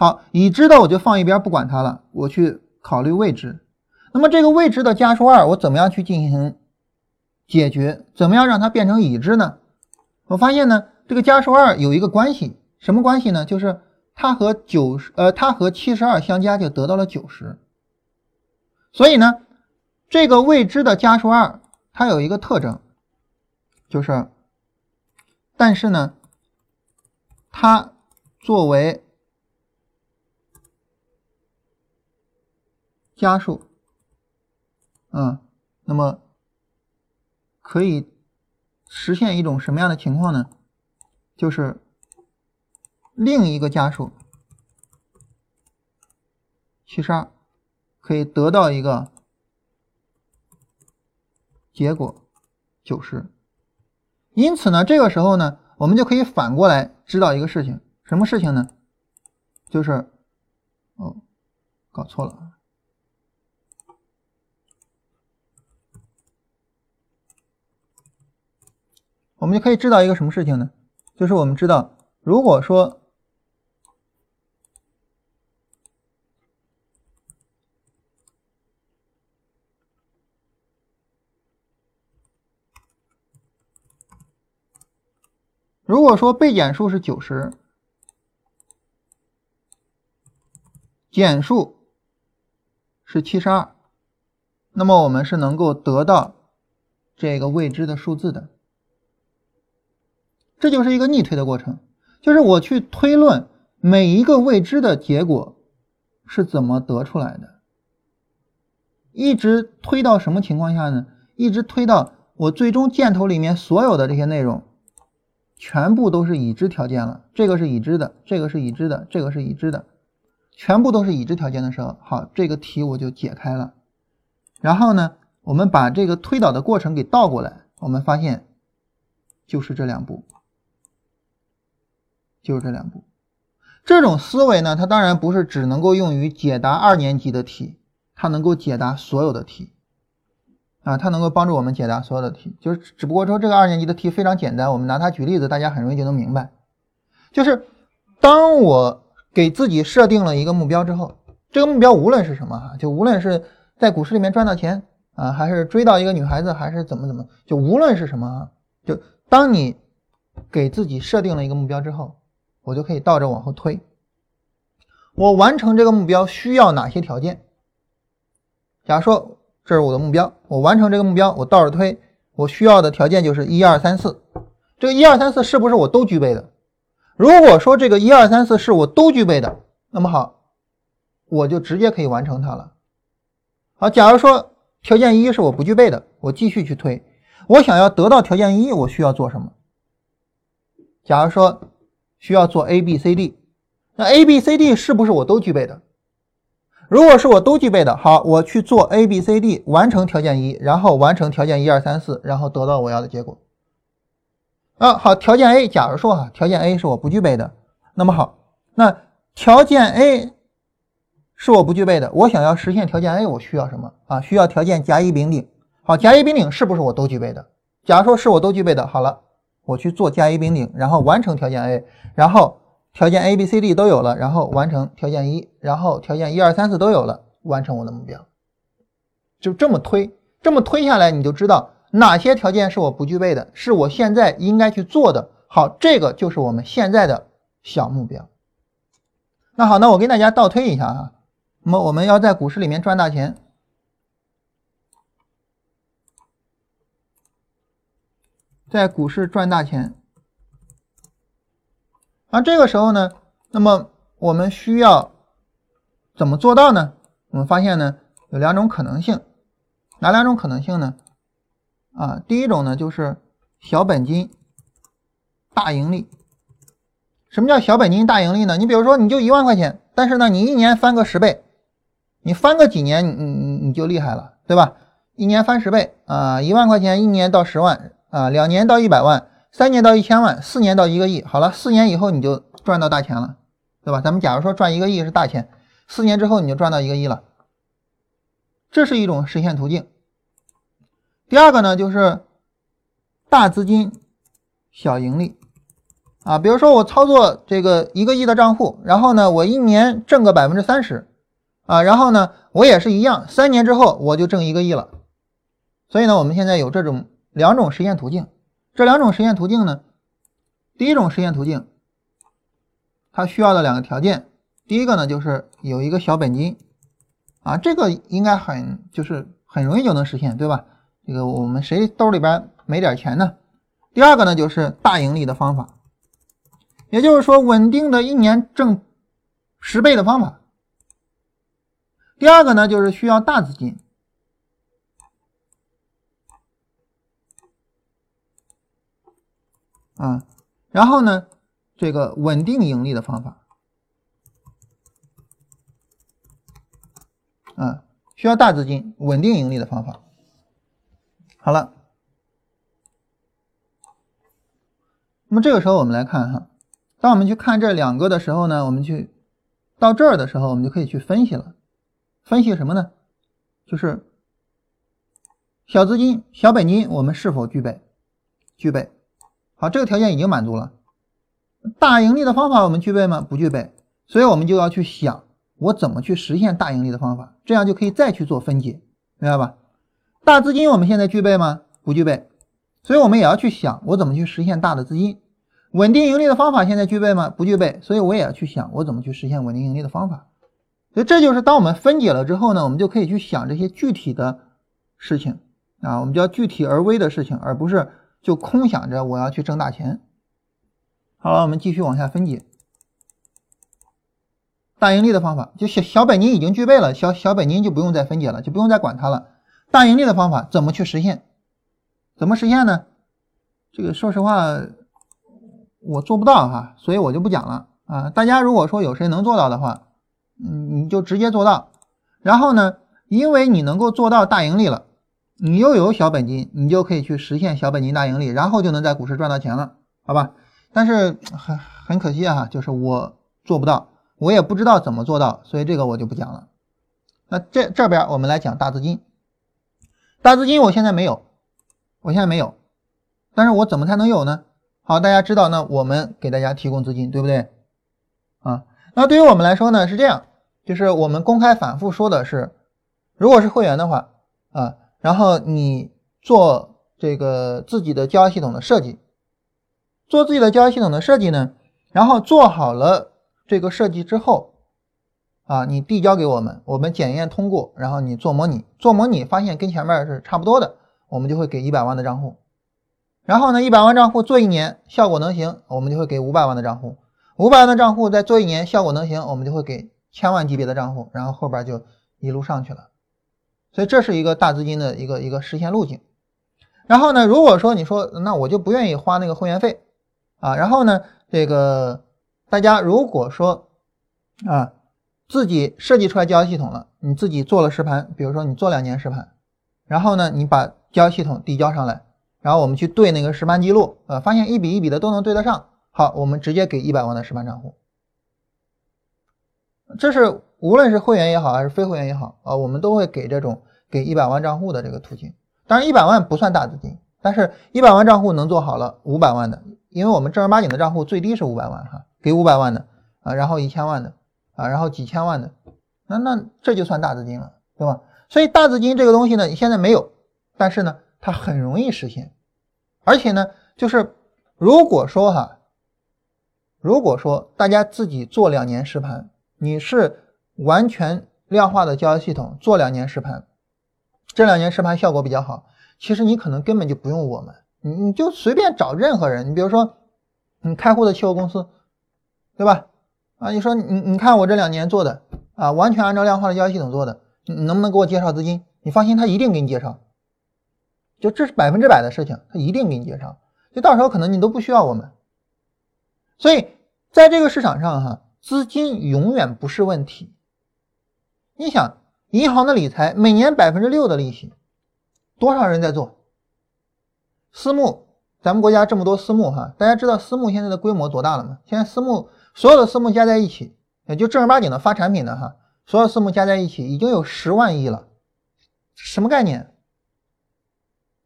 好，已知的我就放一边不管它了，我去考虑未知。那么这个未知的加数二，我怎么样去进行解决？怎么样让它变成已知呢？我发现呢，这个加数二有一个关系，什么关系呢？就是它和九十，呃，它和七十二相加就得到了九十。所以呢，这个未知的加数二它有一个特征，就是，但是呢，它作为加数，嗯，那么可以实现一种什么样的情况呢？就是另一个加数七十二可以得到一个结果九十，因此呢，这个时候呢，我们就可以反过来知道一个事情，什么事情呢？就是哦，搞错了。我们就可以知道一个什么事情呢？就是我们知道，如果说如果说被减数是九十，减数是七十二，那么我们是能够得到这个未知的数字的。这就是一个逆推的过程，就是我去推论每一个未知的结果是怎么得出来的，一直推到什么情况下呢？一直推到我最终箭头里面所有的这些内容全部都是已知条件了，这个是已知的，这个是已知的，这个是已知的，全部都是已知条件的时候，好，这个题我就解开了。然后呢，我们把这个推导的过程给倒过来，我们发现就是这两步。就是这两步，这种思维呢，它当然不是只能够用于解答二年级的题，它能够解答所有的题，啊，它能够帮助我们解答所有的题。就是只不过说这个二年级的题非常简单，我们拿它举例子，大家很容易就能明白。就是当我给自己设定了一个目标之后，这个目标无论是什么哈，就无论是在股市里面赚到钱啊，还是追到一个女孩子，还是怎么怎么，就无论是什么啊，就当你给自己设定了一个目标之后。我就可以倒着往后推。我完成这个目标需要哪些条件？假如说这是我的目标，我完成这个目标，我倒着推，我需要的条件就是一二三四。这个一二三四是不是我都具备的？如果说这个一二三四是我都具备的，那么好，我就直接可以完成它了。好，假如说条件一是我不具备的，我继续去推。我想要得到条件一，我需要做什么？假如说。需要做 A B C D，那 A B C D 是不是我都具备的？如果是我都具备的，好，我去做 A B C D，完成条件一，然后完成条件一二三四，然后得到我要的结果。啊，好，条件 A，假如说哈，条件 A 是我不具备的，那么好，那条件 A 是我不具备的，我想要实现条件 A，我需要什么啊？需要条件甲乙丙丁。好，甲乙丙丁是不是我都具备的？假如说是我都具备的，好了。我去做甲乙丙丁，然后完成条件 A，然后条件 A、B、C、D 都有了，然后完成条件一，然后条件一二三四都有了，完成我的目标。就这么推，这么推下来，你就知道哪些条件是我不具备的，是我现在应该去做的。好，这个就是我们现在的小目标。那好，那我给大家倒推一下啊，那么我们要在股市里面赚大钱。在股市赚大钱，而这个时候呢，那么我们需要怎么做到呢？我们发现呢，有两种可能性，哪两种可能性呢？啊，第一种呢就是小本金大盈利。什么叫小本金大盈利呢？你比如说，你就一万块钱，但是呢，你一年翻个十倍，你翻个几年，你你你就厉害了，对吧？一年翻十倍啊，一万块钱一年到十万。啊，两年到一百万，三年到一千万，四年到一个亿。好了，四年以后你就赚到大钱了，对吧？咱们假如说赚一个亿是大钱，四年之后你就赚到一个亿了，这是一种实现途径。第二个呢，就是大资金小盈利啊，比如说我操作这个一个亿的账户，然后呢，我一年挣个百分之三十啊，然后呢，我也是一样，三年之后我就挣一个亿了。所以呢，我们现在有这种。两种实现途径，这两种实现途径呢，第一种实现途径，它需要的两个条件，第一个呢就是有一个小本金，啊，这个应该很就是很容易就能实现，对吧？这个我们谁兜里边没点钱呢？第二个呢就是大盈利的方法，也就是说稳定的一年挣十倍的方法。第二个呢就是需要大资金。啊，然后呢，这个稳定盈利的方法，啊，需要大资金稳定盈利的方法。好了，那么这个时候我们来看哈，当我们去看这两个的时候呢，我们去到这儿的时候，我们就可以去分析了。分析什么呢？就是小资金、小本金，我们是否具备？具备。好，这个条件已经满足了。大盈利的方法我们具备吗？不具备。所以我们就要去想，我怎么去实现大盈利的方法，这样就可以再去做分解，明白吧？大资金我们现在具备吗？不具备。所以我们也要去想，我怎么去实现大的资金。稳定盈利的方法现在具备吗？不具备。所以我也要去想，我怎么去实现稳定盈利的方法。所以这就是当我们分解了之后呢，我们就可以去想这些具体的事情啊，我们叫具体而微的事情，而不是就空想着我要去挣大钱。好了，我们继续往下分解。大盈利的方法，就小小本金已经具备了，小小本金就不用再分解了，就不用再管它了。大盈利的方法怎么去实现？怎么实现呢？这个说实话，我做不到哈，所以我就不讲了啊。大家如果说有谁能做到的话，嗯，你就直接做到。然后呢，因为你能够做到大盈利了，你又有小本金，你就可以去实现小本金大盈利，然后就能在股市赚到钱了，好吧？但是很很可惜啊，就是我做不到，我也不知道怎么做到，所以这个我就不讲了。那这这边我们来讲大资金，大资金我现在没有。我现在没有，但是我怎么才能有呢？好，大家知道呢，我们给大家提供资金，对不对？啊，那对于我们来说呢，是这样，就是我们公开反复说的是，如果是会员的话啊，然后你做这个自己的交易系统的设计，做自己的交易系统的设计呢，然后做好了这个设计之后，啊，你递交给我们，我们检验通过，然后你做模拟，做模拟发现跟前面是差不多的。我们就会给一百万的账户，然后呢，一百万账户做一年效果能行，我们就会给五百万的账户，五百万的账户再做一年效果能行，我们就会给千万级别的账户，然后后边就一路上去了。所以这是一个大资金的一个一个实现路径。然后呢，如果说你说那我就不愿意花那个会员费啊，然后呢，这个大家如果说啊自己设计出来交易系统了，你自己做了实盘，比如说你做两年实盘，然后呢，你把交易系统递交上来，然后我们去对那个实盘记录，呃，发现一笔一笔的都能对得上。好，我们直接给一百万的实盘账户。这是无论是会员也好，还是非会员也好，啊，我们都会给这种给一百万账户的这个途径。当然，一百万不算大资金，但是一百万账户能做好了五百万的，因为我们正儿八经的账户最低是五百万哈，给五百万的啊，然后一千万的啊，然后几千万的，那那这就算大资金了，对吧？所以大资金这个东西呢，你现在没有。但是呢，它很容易实现，而且呢，就是如果说哈，如果说大家自己做两年实盘，你是完全量化的交易系统做两年实盘，这两年实盘效果比较好，其实你可能根本就不用我们，你你就随便找任何人，你比如说你开户的期货公司，对吧？啊，你说你你看我这两年做的啊，完全按照量化的交易系统做的，你能不能给我介绍资金？你放心，他一定给你介绍。就这是百分之百的事情，他一定给你介绍。就到时候可能你都不需要我们。所以在这个市场上，哈，资金永远不是问题。你想，银行的理财每年百分之六的利息，多少人在做？私募，咱们国家这么多私募，哈，大家知道私募现在的规模多大了吗？现在私募所有的私募加在一起，也就正儿八经的发产品的，哈，所有私募加在一起已经有十万亿了，什么概念？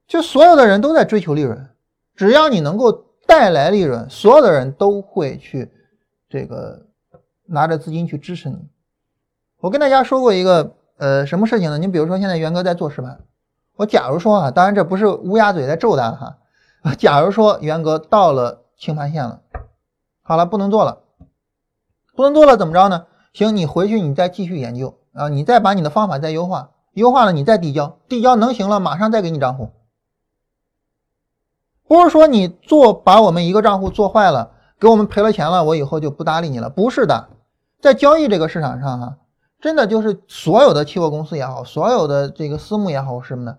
就所有的人都在追求利润，只要你能够带来利润，所有的人都会去这个拿着资金去支持你。我跟大家说过一个呃什么事情呢？你比如说现在元哥在做实盘，我假如说啊，当然这不是乌鸦嘴在咒他哈，假如说元哥到了清盘线了，好了不能做了，不能做了怎么着呢？行，你回去你再继续研究啊，你再把你的方法再优化，优化了你再递交，递交能行了马上再给你账户。不是说你做把我们一个账户做坏了，给我们赔了钱了，我以后就不搭理你了。不是的，在交易这个市场上，哈，真的就是所有的期货公司也好，所有的这个私募也好，什么的，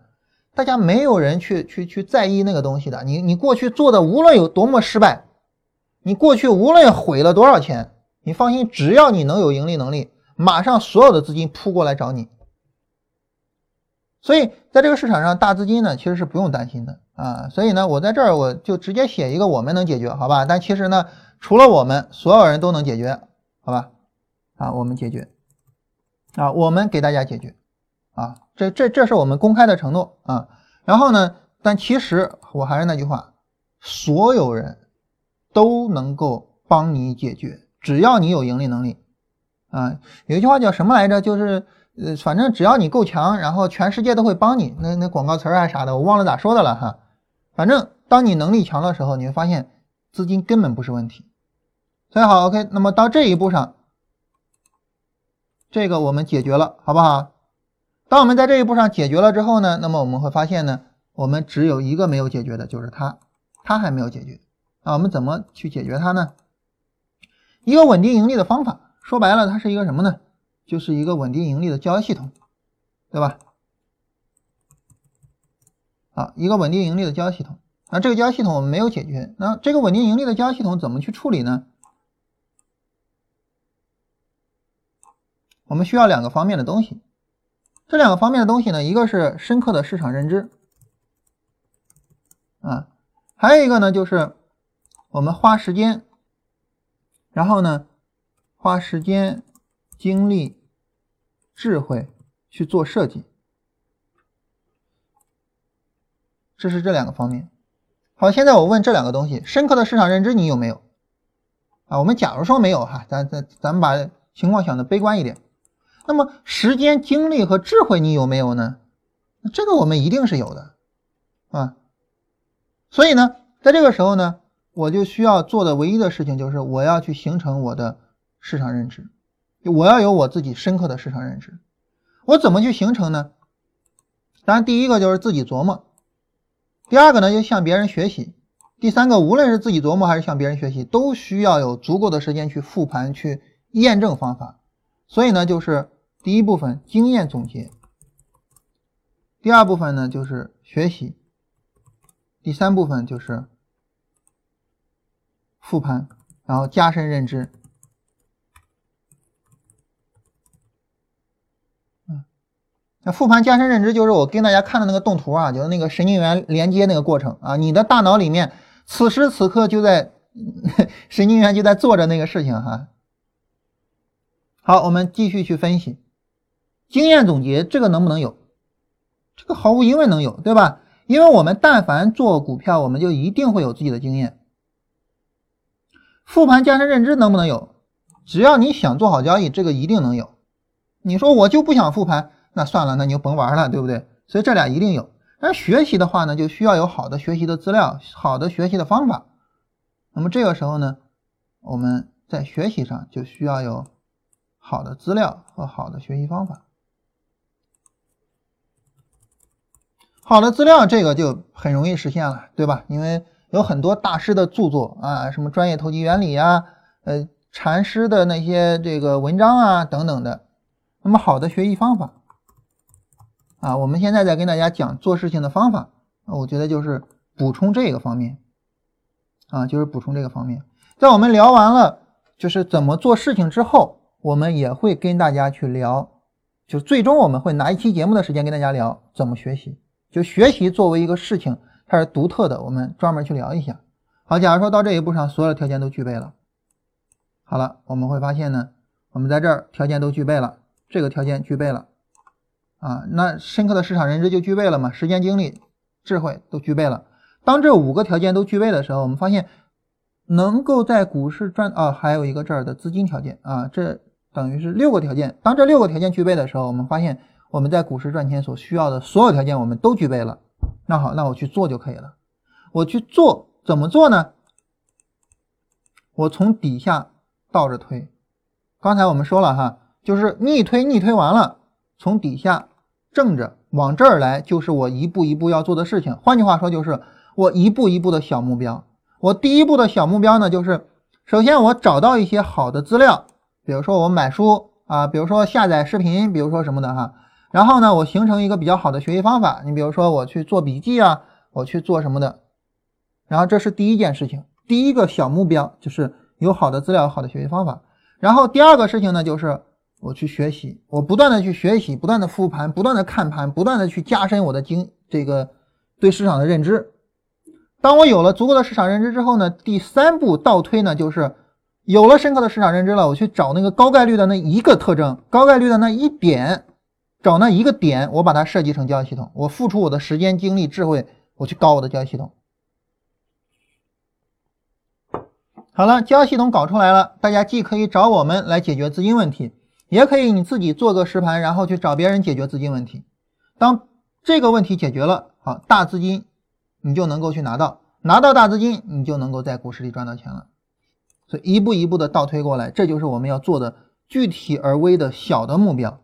大家没有人去去去在意那个东西的。你你过去做的无论有多么失败，你过去无论毁了多少钱，你放心，只要你能有盈利能力，马上所有的资金扑过来找你。所以在这个市场上，大资金呢其实是不用担心的。啊，所以呢，我在这儿我就直接写一个我们能解决，好吧？但其实呢，除了我们，所有人都能解决，好吧？啊，我们解决啊，我们给大家解决啊，这这这是我们公开的承诺啊。然后呢，但其实我还是那句话，所有人都能够帮你解决，只要你有盈利能力啊。有一句话叫什么来着？就是呃，反正只要你够强，然后全世界都会帮你。那那广告词儿还啥的，我忘了咋说的了哈。反正当你能力强的时候，你会发现资金根本不是问题。所以好，OK，那么到这一步上。这个我们解决了，好不好？当我们在这一步上解决了之后呢，那么我们会发现呢，我们只有一个没有解决的，就是它，它还没有解决啊。我们怎么去解决它呢？一个稳定盈利的方法，说白了，它是一个什么呢？就是一个稳定盈利的交易系统，对吧？啊，一个稳定盈利的交易系统。那这个交易系统我们没有解决，那这个稳定盈利的交易系统怎么去处理呢？我们需要两个方面的东西，这两个方面的东西呢，一个是深刻的市场认知，啊，还有一个呢，就是我们花时间，然后呢，花时间、精力、智慧去做设计，这是这两个方面。好，现在我问这两个东西，深刻的市场认知你有没有？啊，我们假如说没有哈，咱咱咱们把情况想的悲观一点。那么时间、精力和智慧你有没有呢？这个我们一定是有的，啊，所以呢，在这个时候呢，我就需要做的唯一的事情就是我要去形成我的市场认知，我要有我自己深刻的市场认知。我怎么去形成呢？当然，第一个就是自己琢磨，第二个呢，就向别人学习，第三个，无论是自己琢磨还是向别人学习，都需要有足够的时间去复盘、去验证方法。所以呢，就是。第一部分经验总结，第二部分呢就是学习，第三部分就是复盘，然后加深认知。嗯，那复盘加深认知就是我跟大家看的那个动图啊，就是那个神经元连接那个过程啊，你的大脑里面此时此刻就在 神经元就在做着那个事情哈。好，我们继续去分析。经验总结这个能不能有？这个毫无疑问能有，对吧？因为我们但凡做股票，我们就一定会有自己的经验。复盘加深认知能不能有？只要你想做好交易，这个一定能有。你说我就不想复盘，那算了，那你就甭玩了，对不对？所以这俩一定有。而学习的话呢，就需要有好的学习的资料，好的学习的方法。那么这个时候呢，我们在学习上就需要有好的资料和好的学习方法。好的资料，这个就很容易实现了，对吧？因为有很多大师的著作啊，什么专业投机原理呀，呃，禅师的那些这个文章啊等等的。那么好的学习方法啊，我们现在在跟大家讲做事情的方法，我觉得就是补充这个方面啊，就是补充这个方面。在我们聊完了就是怎么做事情之后，我们也会跟大家去聊，就最终我们会拿一期节目的时间跟大家聊怎么学习。就学习作为一个事情，它是独特的，我们专门去聊一下。好，假如说到这一步上，所有的条件都具备了，好了，我们会发现呢，我们在这儿条件都具备了，这个条件具备了，啊，那深刻的市场认知就具备了嘛？时间、精力、智慧都具备了。当这五个条件都具备的时候，我们发现能够在股市赚啊，还有一个这儿的资金条件啊，这等于是六个条件。当这六个条件具备的时候，我们发现。我们在股市赚钱所需要的所有条件，我们都具备了。那好，那我去做就可以了。我去做怎么做呢？我从底下倒着推。刚才我们说了哈，就是逆推，逆推完了，从底下正着往这儿来，就是我一步一步要做的事情。换句话说，就是我一步一步的小目标。我第一步的小目标呢，就是首先我找到一些好的资料，比如说我买书啊，比如说下载视频，比如说什么的哈。然后呢，我形成一个比较好的学习方法。你比如说，我去做笔记啊，我去做什么的。然后这是第一件事情，第一个小目标就是有好的资料、好的学习方法。然后第二个事情呢，就是我去学习，我不断的去学习，不断的复盘，不断的看盘，不断的去加深我的经这个对市场的认知。当我有了足够的市场认知之后呢，第三步倒推呢，就是有了深刻的市场认知了，我去找那个高概率的那一个特征，高概率的那一点，找那一个点，我把它设计成交易系统，我付出我的时间、精力、智慧，我去搞我的交易系统。好了，交易系统搞出来了，大家既可以找我们来解决资金问题，也可以你自己做个实盘，然后去找别人解决资金问题。当这个问题解决了，好，大资金你就能够去拿到，拿到大资金，你就能够在股市里赚到钱了。所以一步一步的倒推过来，这就是我们要做的具体而微的小的目标。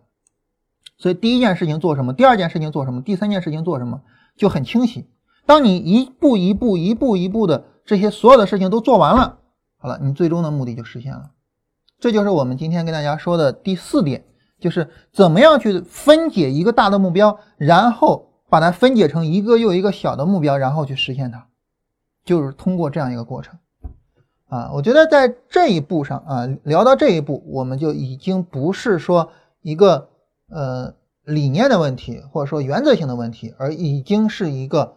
所以第一件事情做什么，第二件事情做什么，第三件事情做什么，就很清晰。当你一步一步、一步一步的这些所有的事情都做完了，好了，你最终的目的就实现了。这就是我们今天跟大家说的第四点，就是怎么样去分解一个大的目标，然后把它分解成一个又一个小的目标，然后去实现它，就是通过这样一个过程。啊，我觉得在这一步上啊，聊到这一步，我们就已经不是说一个呃理念的问题，或者说原则性的问题，而已经是一个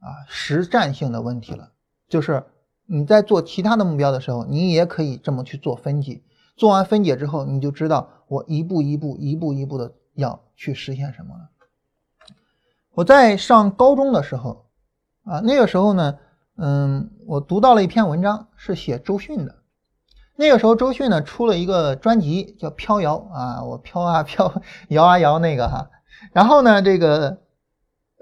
啊实战性的问题了。就是你在做其他的目标的时候，你也可以这么去做分解。做完分解之后，你就知道我一步一步、一步一步的要去实现什么了。我在上高中的时候啊，那个时候呢。嗯，我读到了一篇文章，是写周迅的。那个时候，周迅呢出了一个专辑叫《飘摇》啊，我飘啊飘，摇啊摇那个哈。然后呢，这个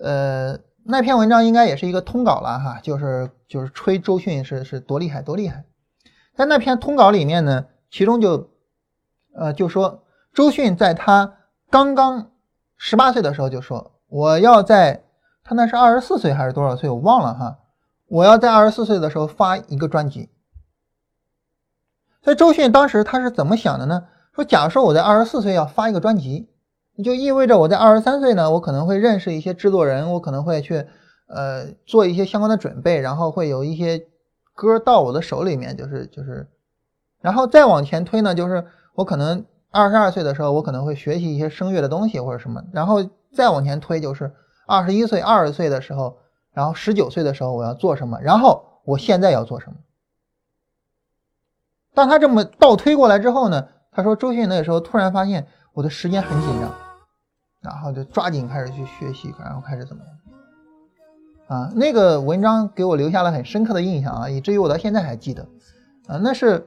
呃那篇文章应该也是一个通稿了哈，就是就是吹周迅是是多厉害多厉害。在那篇通稿里面呢，其中就呃就说周迅在他刚刚十八岁的时候就说我要在他那是二十四岁还是多少岁我忘了哈。我要在二十四岁的时候发一个专辑，所以周迅当时他是怎么想的呢？说，假如说我在二十四岁要发一个专辑，就意味着我在二十三岁呢，我可能会认识一些制作人，我可能会去呃做一些相关的准备，然后会有一些歌到我的手里面，就是就是，然后再往前推呢，就是我可能二十二岁的时候，我可能会学习一些声乐的东西或者什么，然后再往前推就是二十一岁、二十岁的时候。然后十九岁的时候我要做什么？然后我现在要做什么？当他这么倒推过来之后呢？他说周迅那个时候突然发现我的时间很紧张，然后就抓紧开始去学习，然后开始怎么样？啊，那个文章给我留下了很深刻的印象啊，以至于我到现在还记得。啊，那是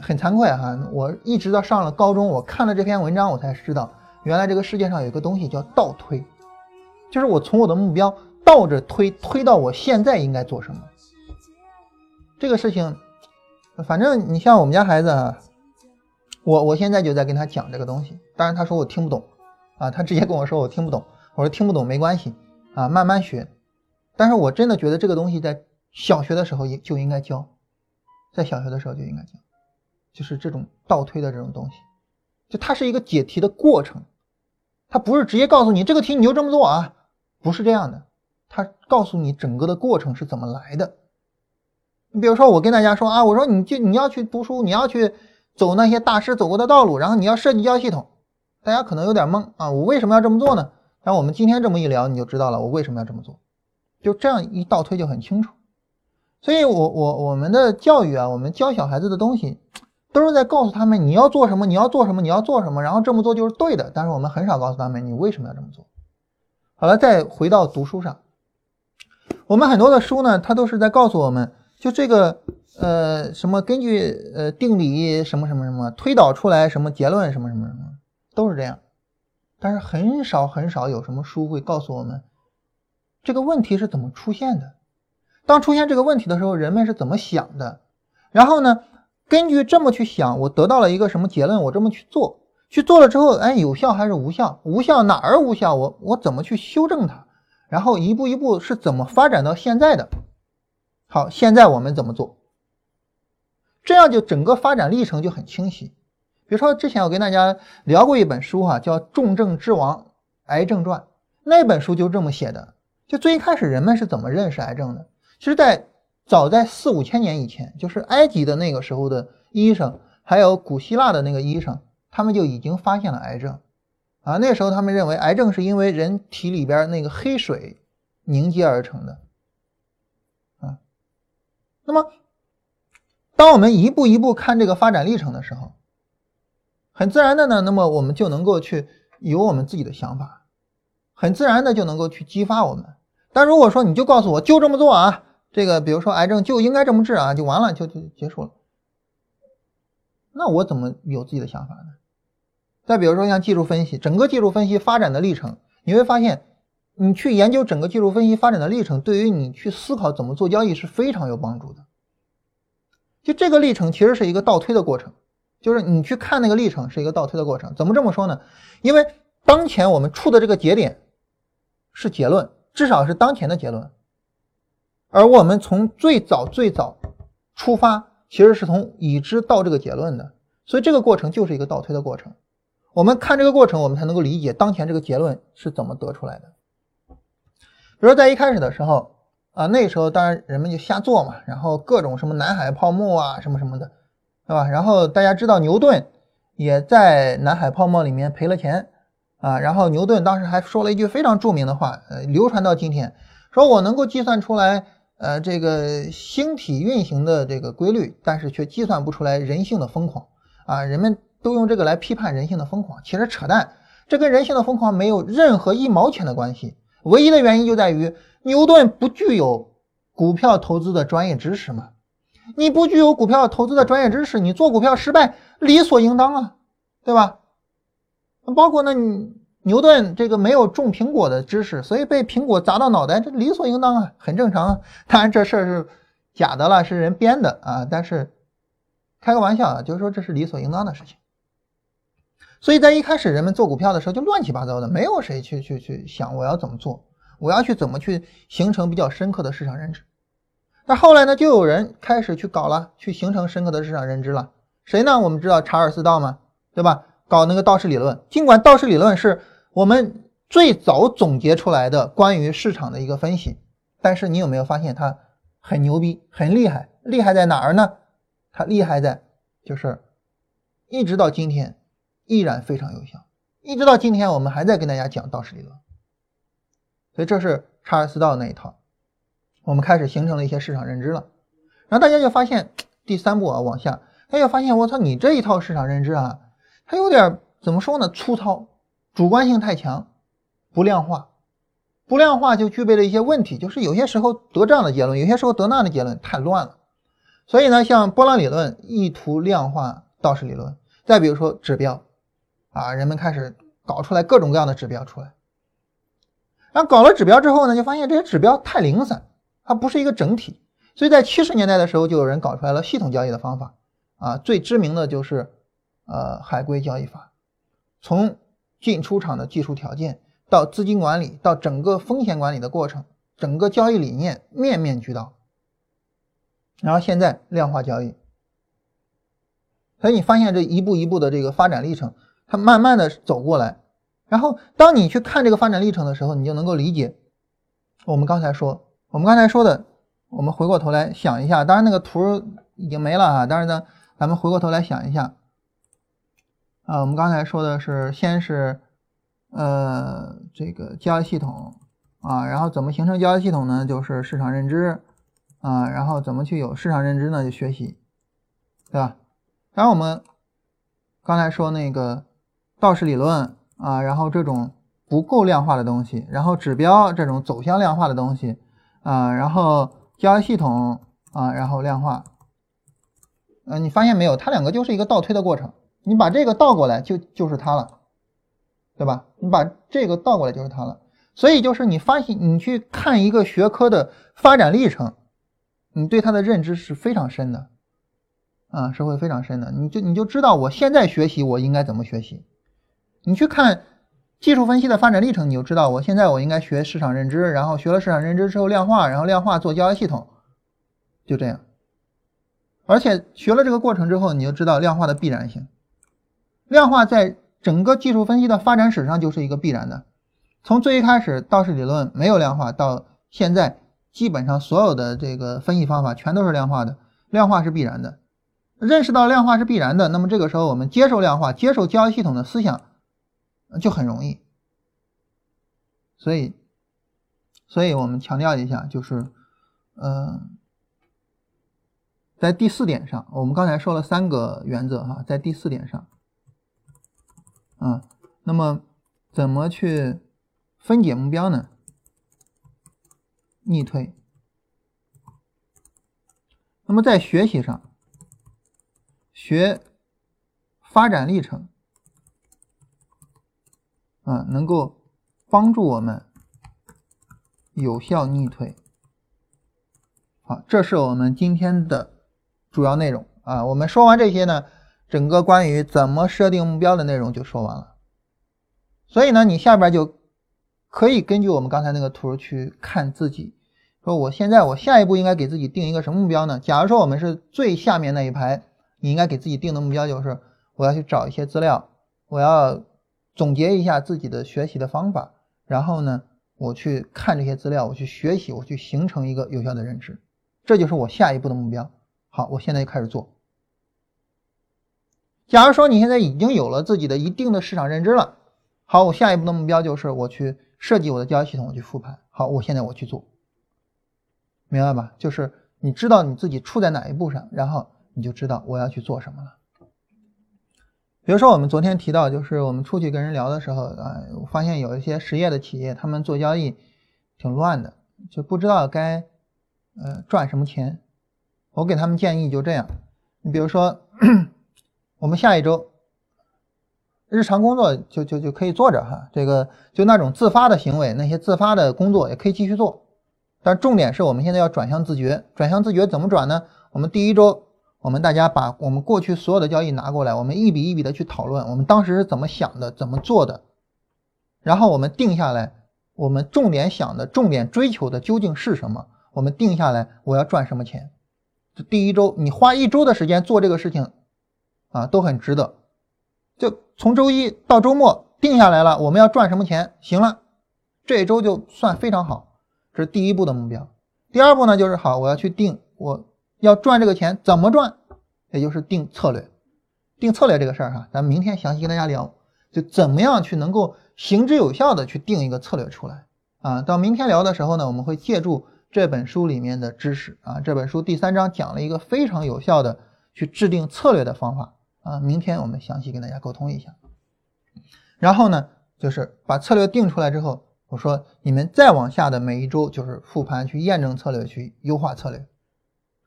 很惭愧哈，我一直到上了高中，我看了这篇文章，我才知道原来这个世界上有一个东西叫倒推，就是我从我的目标。倒着推，推到我现在应该做什么？这个事情，反正你像我们家孩子啊，我我现在就在跟他讲这个东西。当然他说我听不懂啊，他直接跟我说我听不懂。我说听不懂没关系啊，慢慢学。但是我真的觉得这个东西在小学的时候也就应该教，在小学的时候就应该教，就是这种倒推的这种东西，就它是一个解题的过程，它不是直接告诉你这个题你就这么做啊，不是这样的。他告诉你整个的过程是怎么来的。你比如说，我跟大家说啊，我说你就你要去读书，你要去走那些大师走过的道路，然后你要设计交易系统。大家可能有点懵啊，我为什么要这么做呢？然后我们今天这么一聊，你就知道了我为什么要这么做。就这样一倒推就很清楚。所以我我我们的教育啊，我们教小孩子的东西，都是在告诉他们你要做什么，你要做什么，你要做什么，然后这么做就是对的。但是我们很少告诉他们你为什么要这么做。好了，再回到读书上。我们很多的书呢，它都是在告诉我们，就这个呃什么根据呃定理什么什么什么推导出来什么结论什么什么什么都是这样，但是很少很少有什么书会告诉我们这个问题是怎么出现的，当出现这个问题的时候，人们是怎么想的，然后呢，根据这么去想，我得到了一个什么结论，我这么去做，去做了之后，哎，有效还是无效？无效哪儿无效？我我怎么去修正它？然后一步一步是怎么发展到现在的？好，现在我们怎么做？这样就整个发展历程就很清晰。比如说之前我跟大家聊过一本书哈，叫《重症之王：癌症传》，那本书就这么写的。就最一开始人们是怎么认识癌症的？其实，在早在四五千年以前，就是埃及的那个时候的医生，还有古希腊的那个医生，他们就已经发现了癌症。啊，那时候他们认为癌症是因为人体里边那个黑水凝结而成的。那么当我们一步一步看这个发展历程的时候，很自然的呢，那么我们就能够去有我们自己的想法，很自然的就能够去激发我们。但如果说你就告诉我就这么做啊，这个比如说癌症就应该这么治啊，就完了就就结束了，那我怎么有自己的想法呢？再比如说像技术分析，整个技术分析发展的历程，你会发现，你去研究整个技术分析发展的历程，对于你去思考怎么做交易是非常有帮助的。就这个历程其实是一个倒推的过程，就是你去看那个历程是一个倒推的过程。怎么这么说呢？因为当前我们处的这个节点是结论，至少是当前的结论，而我们从最早最早出发，其实是从已知到这个结论的，所以这个过程就是一个倒推的过程。我们看这个过程，我们才能够理解当前这个结论是怎么得出来的。比如在一开始的时候。啊，那时候当然人们就瞎做嘛，然后各种什么南海泡沫啊，什么什么的，对吧？然后大家知道牛顿也在南海泡沫里面赔了钱啊，然后牛顿当时还说了一句非常著名的话，呃，流传到今天，说我能够计算出来，呃，这个星体运行的这个规律，但是却计算不出来人性的疯狂啊！人们都用这个来批判人性的疯狂，其实扯淡，这跟人性的疯狂没有任何一毛钱的关系，唯一的原因就在于。牛顿不具有股票投资的专业知识吗？你不具有股票投资的专业知识，你做股票失败理所应当啊，对吧？包括那牛顿这个没有种苹果的知识，所以被苹果砸到脑袋，这理所应当啊，很正常啊。当然这事儿是假的了，是人编的啊。但是开个玩笑啊，就是说这是理所应当的事情。所以在一开始人们做股票的时候就乱七八糟的，没有谁去去去想我要怎么做。我要去怎么去形成比较深刻的市场认知？那后来呢，就有人开始去搞了，去形成深刻的市场认知了。谁呢？我们知道查尔斯道吗？对吧？搞那个道氏理论。尽管道氏理论是我们最早总结出来的关于市场的一个分析，但是你有没有发现它很牛逼、很厉害？厉害在哪儿呢？它厉害在就是一直到今天依然非常有效，一直到今天我们还在跟大家讲道氏理论。所以这是查尔斯道那一套，我们开始形成了一些市场认知了，然后大家就发现第三步啊往下，他就发现我操你这一套市场认知啊，它有点怎么说呢粗糙，主观性太强，不量化，不量化就具备了一些问题，就是有些时候得这样的结论，有些时候得那样的结论，太乱了。所以呢，像波浪理论意图量化道氏理论，再比如说指标啊，人们开始搞出来各种各样的指标出来。然后搞了指标之后呢，就发现这些指标太零散，它不是一个整体。所以在七十年代的时候，就有人搞出来了系统交易的方法啊，最知名的就是呃海归交易法，从进出场的技术条件到资金管理，到整个风险管理的过程，整个交易理念面面俱到。然后现在量化交易，所以你发现这一步一步的这个发展历程，它慢慢的走过来。然后，当你去看这个发展历程的时候，你就能够理解我们刚才说，我们刚才说的，我们回过头来想一下，当然那个图已经没了啊。当然呢，咱们回过头来想一下，啊，我们刚才说的是，先是呃这个交易系统啊，然后怎么形成交易系统呢？就是市场认知啊，然后怎么去有市场认知呢？就学习，对吧？当然我们刚才说那个道氏理论。啊，然后这种不够量化的东西，然后指标这种走向量化的东西，啊，然后交易系统啊，然后量化，呃，你发现没有？它两个就是一个倒推的过程，你把这个倒过来就就是它了，对吧？你把这个倒过来就是它了，所以就是你发现你去看一个学科的发展历程，你对它的认知是非常深的，啊，是会非常深的，你就你就知道我现在学习我应该怎么学习。你去看技术分析的发展历程，你就知道，我现在我应该学市场认知，然后学了市场认知之后量化，然后量化做交易系统，就这样。而且学了这个过程之后，你就知道量化的必然性。量化在整个技术分析的发展史上就是一个必然的。从最一开始道氏理论没有量化，到现在基本上所有的这个分析方法全都是量化的，量化是必然的。认识到量化是必然的，那么这个时候我们接受量化，接受交易系统的思想。就很容易，所以，所以我们强调一下，就是，嗯，在第四点上，我们刚才说了三个原则哈，在第四点上，啊，那么怎么去分解目标呢？逆推。那么在学习上，学发展历程，啊，能够帮助我们有效逆推。好，这是我们今天的主要内容啊。我们说完这些呢，整个关于怎么设定目标的内容就说完了。所以呢，你下边就可以根据我们刚才那个图去看自己。说我现在我下一步应该给自己定一个什么目标呢？假如说我们是最下面那一排，你应该给自己定的目标就是我要去找一些资料，我要总结一下自己的学习的方法，然后呢，我去看这些资料，我去学习，我去形成一个有效的认知，这就是我下一步的目标。好，我现在就开始做。假如说你现在已经有了自己的一定的市场认知了，好，我下一步的目标就是我去设计我的交易系统，我去复盘。好，我现在我去做。明白吧？就是你知道你自己处在哪一步上，然后你就知道我要去做什么了。比如说我们昨天提到，就是我们出去跟人聊的时候啊，发现有一些实业的企业，他们做交易挺乱的，就不知道该呃赚什么钱。我给他们建议就这样，你比如说 我们下一周日常工作就就就可以做着哈，这个就那种自发的行为，那些自发的工作也可以继续做。但重点是我们现在要转向自觉，转向自觉怎么转呢？我们第一周，我们大家把我们过去所有的交易拿过来，我们一笔一笔的去讨论，我们当时是怎么想的，怎么做的，然后我们定下来，我们重点想的、重点追求的究竟是什么？我们定下来，我要赚什么钱？这第一周，你花一周的时间做这个事情，啊，都很值得。就从周一到周末定下来了，我们要赚什么钱？行了，这一周就算非常好。这是第一步的目标，第二步呢，就是好，我要去定我要赚这个钱怎么赚，也就是定策略。定策略这个事儿哈，咱明天详细跟大家聊，就怎么样去能够行之有效的去定一个策略出来啊。到明天聊的时候呢，我们会借助这本书里面的知识啊，这本书第三章讲了一个非常有效的去制定策略的方法啊。明天我们详细跟大家沟通一下。然后呢，就是把策略定出来之后。我说，你们再往下的每一周就是复盘，去验证策略，去优化策略，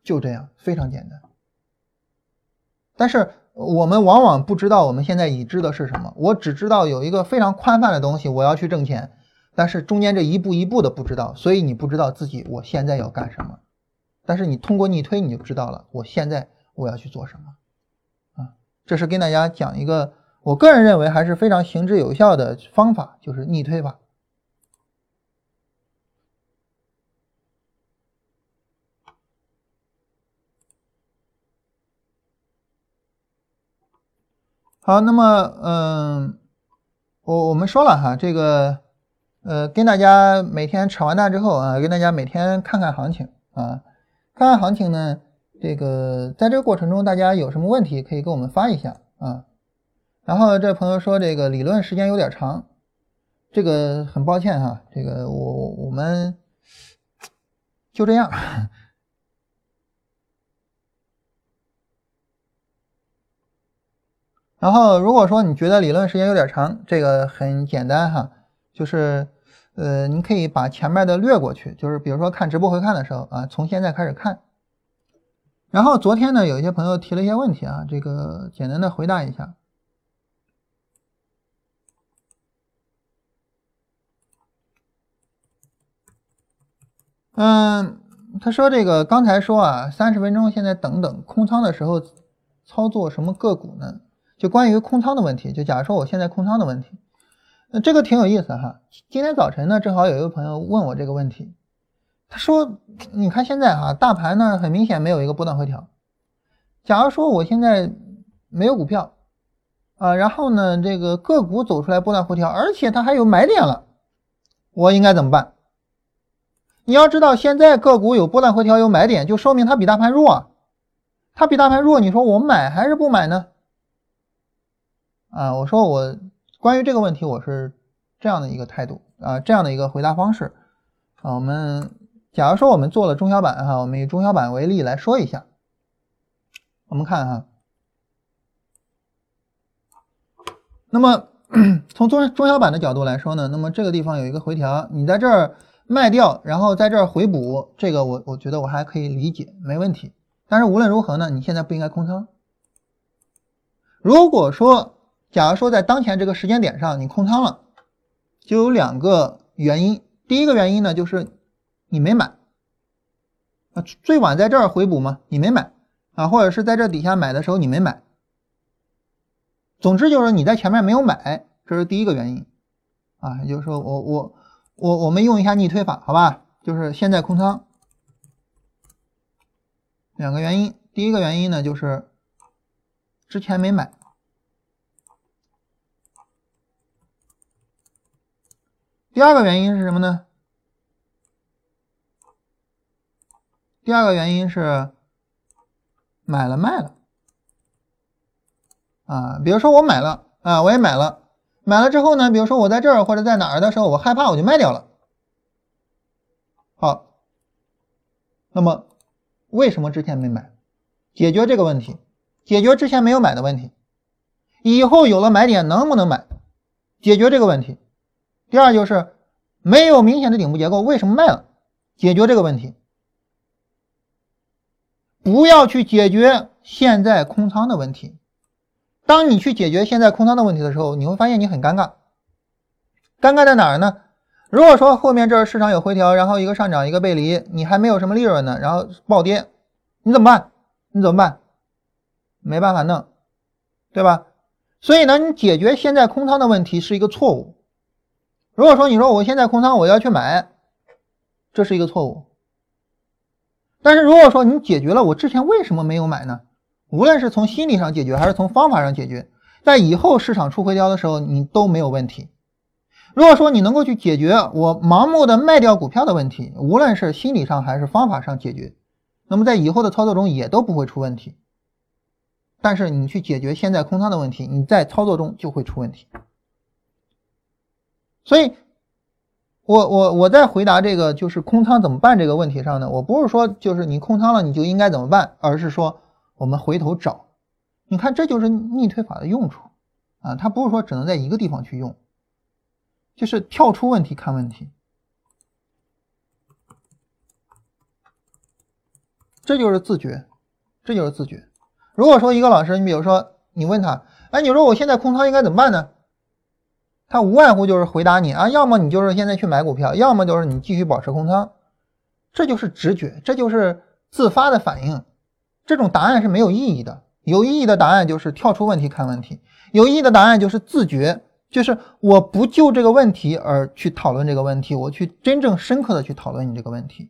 就这样，非常简单。但是我们往往不知道我们现在已知的是什么，我只知道有一个非常宽泛的东西，我要去挣钱，但是中间这一步一步的不知道，所以你不知道自己我现在要干什么。但是你通过逆推，你就知道了，我现在我要去做什么啊？这是跟大家讲一个我个人认为还是非常行之有效的方法，就是逆推法。好，那么，嗯，我我们说了哈，这个，呃，跟大家每天扯完蛋之后啊，跟大家每天看看行情啊，看看行情呢，这个在这个过程中，大家有什么问题可以给我们发一下啊。然后这朋友说这个理论时间有点长，这个很抱歉哈，这个我我们就这样。然后，如果说你觉得理论时间有点长，这个很简单哈，就是，呃，你可以把前面的略过去，就是比如说看直播回看的时候啊，从现在开始看。然后昨天呢，有一些朋友提了一些问题啊，这个简单的回答一下。嗯，他说这个刚才说啊，三十分钟现在等等空仓的时候操作什么个股呢？就关于空仓的问题，就假如说我现在空仓的问题，那这个挺有意思哈。今天早晨呢，正好有一个朋友问我这个问题，他说：“你看现在哈，大盘呢很明显没有一个波段回调。假如说我现在没有股票啊，然后呢这个个股走出来波段回调，而且它还有买点了，我应该怎么办？你要知道，现在个股有波段回调有买点，就说明它比大盘弱。它比大盘弱，你说我买还是不买呢？”啊，我说我关于这个问题，我是这样的一个态度啊，这样的一个回答方式啊。我们假如说我们做了中小板哈，我们以中小板为例来说一下我们看哈，那么从中中小板的角度来说呢，那么这个地方有一个回调，你在这儿卖掉，然后在这儿回补，这个我我觉得我还可以理解，没问题。但是无论如何呢，你现在不应该空仓。如果说，假如说在当前这个时间点上你空仓了，就有两个原因。第一个原因呢，就是你没买啊，最晚在这儿回补吗？你没买啊，或者是在这底下买的时候你没买。总之就是你在前面没有买，这是第一个原因啊。也就是说，我我我我们用一下逆推法，好吧？就是现在空仓，两个原因。第一个原因呢，就是之前没买。第二个原因是什么呢？第二个原因是买了卖了啊，比如说我买了啊，我也买了，买了之后呢，比如说我在这儿或者在哪儿的时候，我害怕我就卖掉了。好，那么为什么之前没买？解决这个问题，解决之前没有买的问题，以后有了买点能不能买？解决这个问题。第二就是没有明显的顶部结构，为什么卖了？解决这个问题。不要去解决现在空仓的问题。当你去解决现在空仓的问题的时候，你会发现你很尴尬。尴尬在哪儿呢？如果说后面这市场有回调，然后一个上涨一个背离，你还没有什么利润呢，然后暴跌，你怎么办？你怎么办？没办法弄，对吧？所以呢，你解决现在空仓的问题是一个错误。如果说你说我现在空仓，我要去买，这是一个错误。但是如果说你解决了我之前为什么没有买呢？无论是从心理上解决，还是从方法上解决，在以后市场出回调的时候，你都没有问题。如果说你能够去解决我盲目的卖掉股票的问题，无论是心理上还是方法上解决，那么在以后的操作中也都不会出问题。但是你去解决现在空仓的问题，你在操作中就会出问题。所以，我我我在回答这个就是空仓怎么办这个问题上呢？我不是说就是你空仓了你就应该怎么办，而是说我们回头找，你看这就是逆推法的用处啊，它不是说只能在一个地方去用，就是跳出问题看问题，这就是自觉，这就是自觉。如果说一个老师，你比如说你问他，哎，你说我现在空仓应该怎么办呢？他无外乎就是回答你啊，要么你就是现在去买股票，要么就是你继续保持空仓，这就是直觉，这就是自发的反应。这种答案是没有意义的，有意义的答案就是跳出问题看问题，有意义的答案就是自觉，就是我不就这个问题而去讨论这个问题，我去真正深刻的去讨论你这个问题，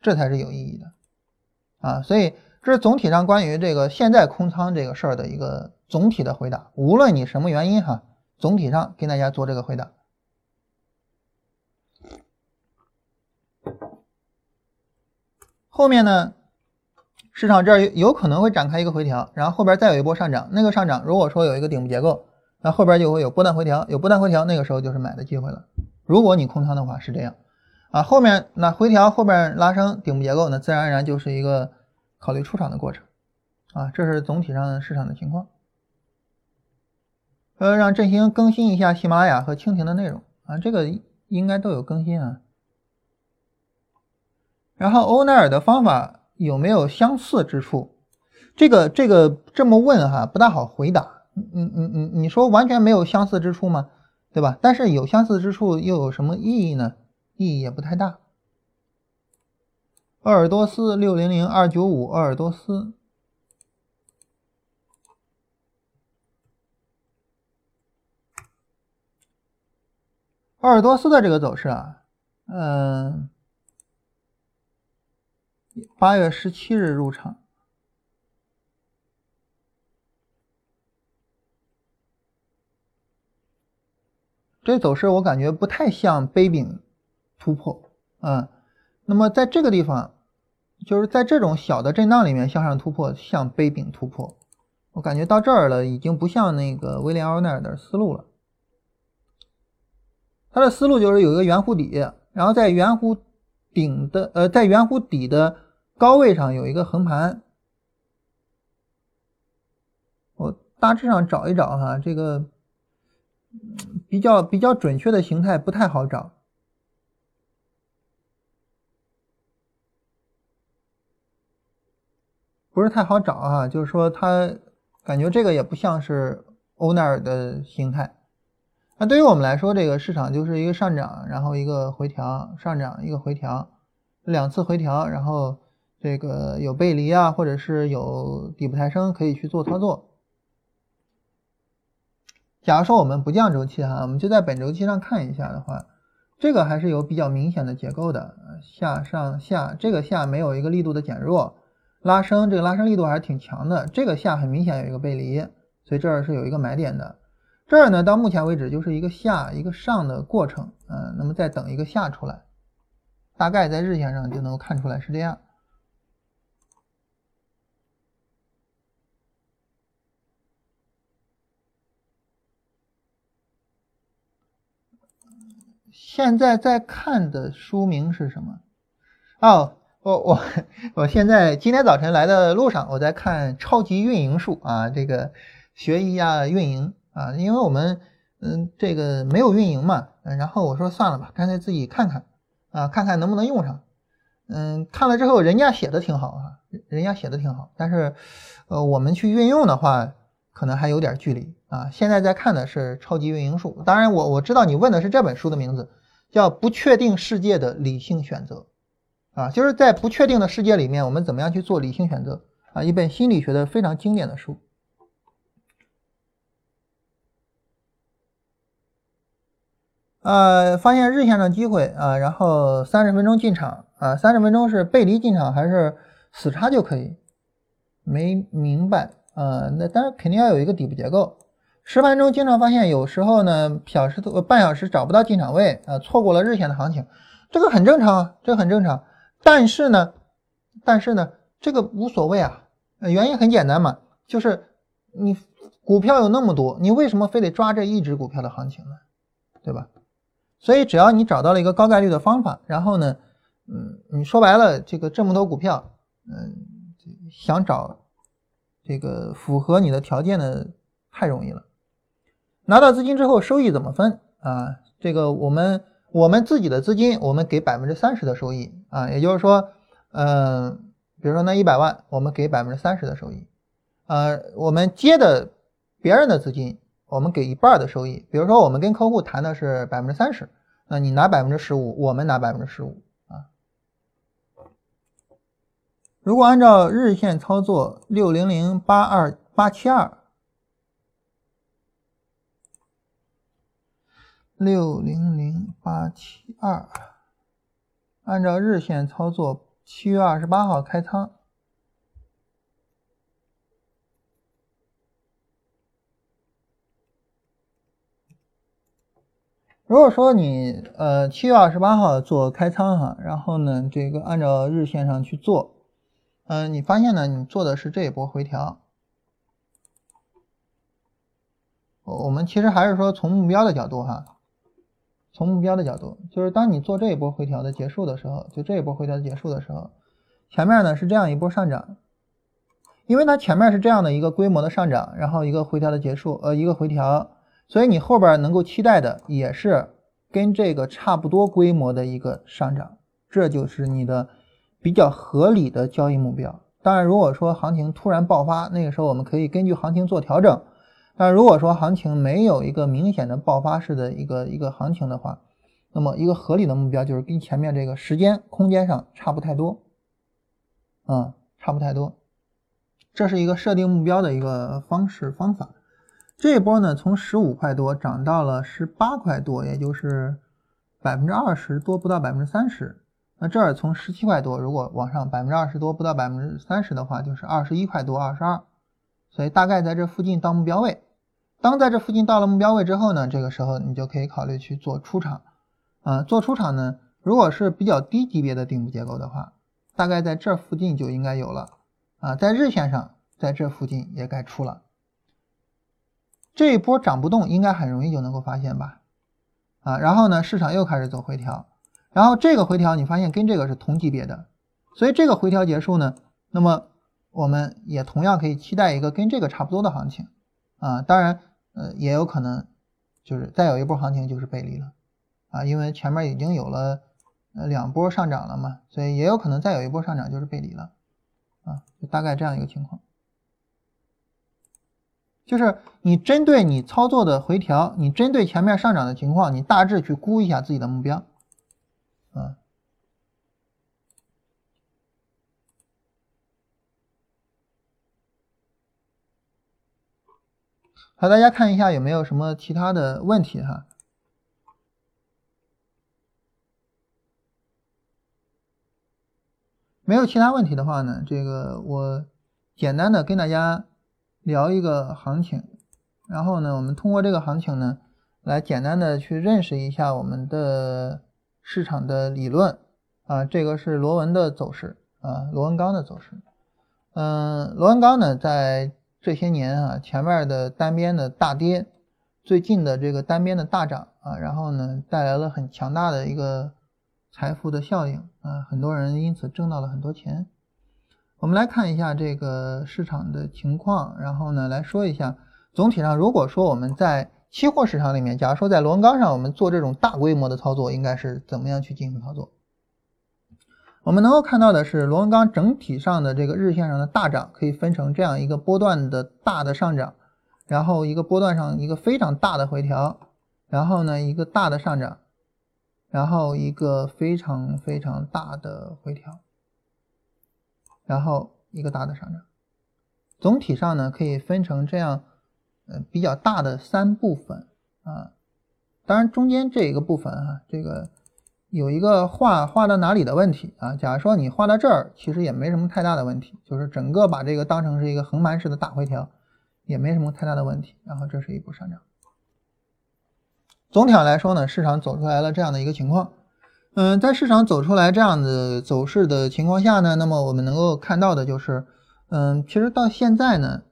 这才是有意义的啊。所以这是总体上关于这个现在空仓这个事儿的一个总体的回答，无论你什么原因哈。总体上跟大家做这个回答。后面呢，市场这儿有可能会展开一个回调，然后后边再有一波上涨。那个上涨如果说有一个顶部结构，那后边就会有波段回调，有波段回调，那个时候就是买的机会了。如果你空仓的话是这样啊，后面那回调后边拉升顶部结构，那自然而然就是一个考虑出场的过程啊。这是总体上市场的情况。呃，让振兴更新一下喜马拉雅和蜻蜓的内容啊，这个应该都有更新啊。然后欧奈尔的方法有没有相似之处？这个这个这么问哈，不大好回答。你你你你说完全没有相似之处吗？对吧？但是有相似之处又有什么意义呢？意义也不太大。鄂尔多斯六零零二九五，鄂尔多斯。鄂尔多斯的这个走势啊，嗯，八月十七日入场，这走势我感觉不太像杯柄突破，嗯，那么在这个地方，就是在这种小的震荡里面向上突破，像杯柄突破，我感觉到这儿了，已经不像那个威廉奥奈尔的思路了。它的思路就是有一个圆弧底，然后在圆弧顶的呃，在圆弧底的高位上有一个横盘，我大致上找一找哈，这个比较比较准确的形态不太好找，不是太好找啊。就是说，它感觉这个也不像是欧奈尔的形态。那对于我们来说，这个市场就是一个上涨，然后一个回调，上涨一个回调，两次回调，然后这个有背离啊，或者是有底部抬升，可以去做操作。假如说我们不降周期哈，我们就在本周期上看一下的话，这个还是有比较明显的结构的，下上下，这个下没有一个力度的减弱，拉升，这个拉升力度还是挺强的，这个下很明显有一个背离，所以这儿是有一个买点的。这儿呢，到目前为止就是一个下一个上的过程，嗯，那么再等一个下出来，大概在日线上就能够看出来是这样。现在在看的书名是什么？哦，我我我现在今天早晨来的路上，我在看《超级运营术》啊，这个学一下运营。啊，因为我们嗯这个没有运营嘛，然后我说算了吧，干脆自己看看啊，看看能不能用上。嗯，看了之后人家写的挺好啊，人家写的挺好，但是呃我们去运用的话，可能还有点距离啊。现在在看的是《超级运营术》，当然我我知道你问的是这本书的名字，叫《不确定世界的理性选择》啊，就是在不确定的世界里面，我们怎么样去做理性选择啊？一本心理学的非常经典的书。呃，发现日线上机会啊，然后三十分钟进场啊，三十分钟是背离进场还是死叉就可以？没明白啊，那当然肯定要有一个底部结构。十分钟经常发现有时候呢，小时呃半小时找不到进场位啊，错过了日线的行情，这个很正常啊，这个很正常。但是呢，但是呢，这个无所谓啊，原因很简单嘛，就是你股票有那么多，你为什么非得抓这一只股票的行情呢？对吧？所以，只要你找到了一个高概率的方法，然后呢，嗯，你说白了，这个这么多股票，嗯，想找这个符合你的条件的太容易了。拿到资金之后，收益怎么分啊？这个我们我们自己的资金，我们给百分之三十的收益啊，也就是说，嗯，比如说那一百万，我们给百分之三十的收益，呃，我们接的别人的资金。我们给一半的收益，比如说我们跟客户谈的是百分之三十，那你拿百分之十五，我们拿百分之十五啊。如果按照日线操作，六零零八二八七二，六零零八七二，按照日线操作，七月二十八号开仓。如果说你呃七月二十八号做开仓哈，然后呢这个按照日线上去做，嗯，你发现呢你做的是这一波回调，我们其实还是说从目标的角度哈，从目标的角度，就是当你做这一波回调的结束的时候，就这一波回调结束的时候，前面呢是这样一波上涨，因为它前面是这样的一个规模的上涨，然后一个回调的结束，呃一个回调。所以你后边能够期待的也是跟这个差不多规模的一个上涨，这就是你的比较合理的交易目标。当然，如果说行情突然爆发，那个时候我们可以根据行情做调整。但如果说行情没有一个明显的爆发式的一个一个行情的话，那么一个合理的目标就是跟前面这个时间空间上差不太多，嗯，差不太多。这是一个设定目标的一个方式方法。这一波呢，从十五块多涨到了十八块多，也就是百分之二十多，不到百分之三十。那这儿从十七块多，如果往上百分之二十多，不到百分之三十的话，就是二十一块多，二十二。所以大概在这附近到目标位。当在这附近到了目标位之后呢，这个时候你就可以考虑去做出场。啊，做出场呢，如果是比较低级别的顶部结构的话，大概在这附近就应该有了。啊，在日线上，在这附近也该出了。这一波涨不动，应该很容易就能够发现吧？啊，然后呢，市场又开始走回调，然后这个回调你发现跟这个是同级别的，所以这个回调结束呢，那么我们也同样可以期待一个跟这个差不多的行情，啊，当然，呃，也有可能就是再有一波行情就是背离了。啊，因为前面已经有了呃两波上涨了嘛，所以也有可能再有一波上涨就是背离了。啊，就大概这样一个情况。就是你针对你操作的回调，你针对前面上涨的情况，你大致去估一下自己的目标，啊。好，大家看一下有没有什么其他的问题哈？没有其他问题的话呢，这个我简单的跟大家聊一个行情，然后呢，我们通过这个行情呢，来简单的去认识一下我们的市场的理论啊。这个是螺纹的走势啊，螺纹钢的走势。嗯，螺纹钢呢在。这些年啊，前面的单边的大跌，最近的这个单边的大涨啊，然后呢带来了很强大的一个财富的效应啊，很多人因此挣到了很多钱。我们来看一下这个市场的情况，然后呢来说一下，总体上如果说我们在期货市场里面，假如说在螺纹钢上我们做这种大规模的操作，应该是怎么样去进行操作？我们能够看到的是，螺纹钢整体上的这个日线上的大涨，可以分成这样一个波段的大的上涨，然后一个波段上一个非常大的回调，然后呢一个大的上涨，然后一个非常非常大的回调，然后一个大的上涨。总体上呢可以分成这样，呃比较大的三部分啊，当然中间这一个部分啊，这个。有一个画画到哪里的问题啊？假如说你画到这儿，其实也没什么太大的问题，就是整个把这个当成是一个横盘式的大回调，也没什么太大的问题。然后这是一波上涨。总体上来说呢，市场走出来了这样的一个情况。嗯，在市场走出来这样的走势的情况下呢，那么我们能够看到的就是，嗯，其实到现在呢，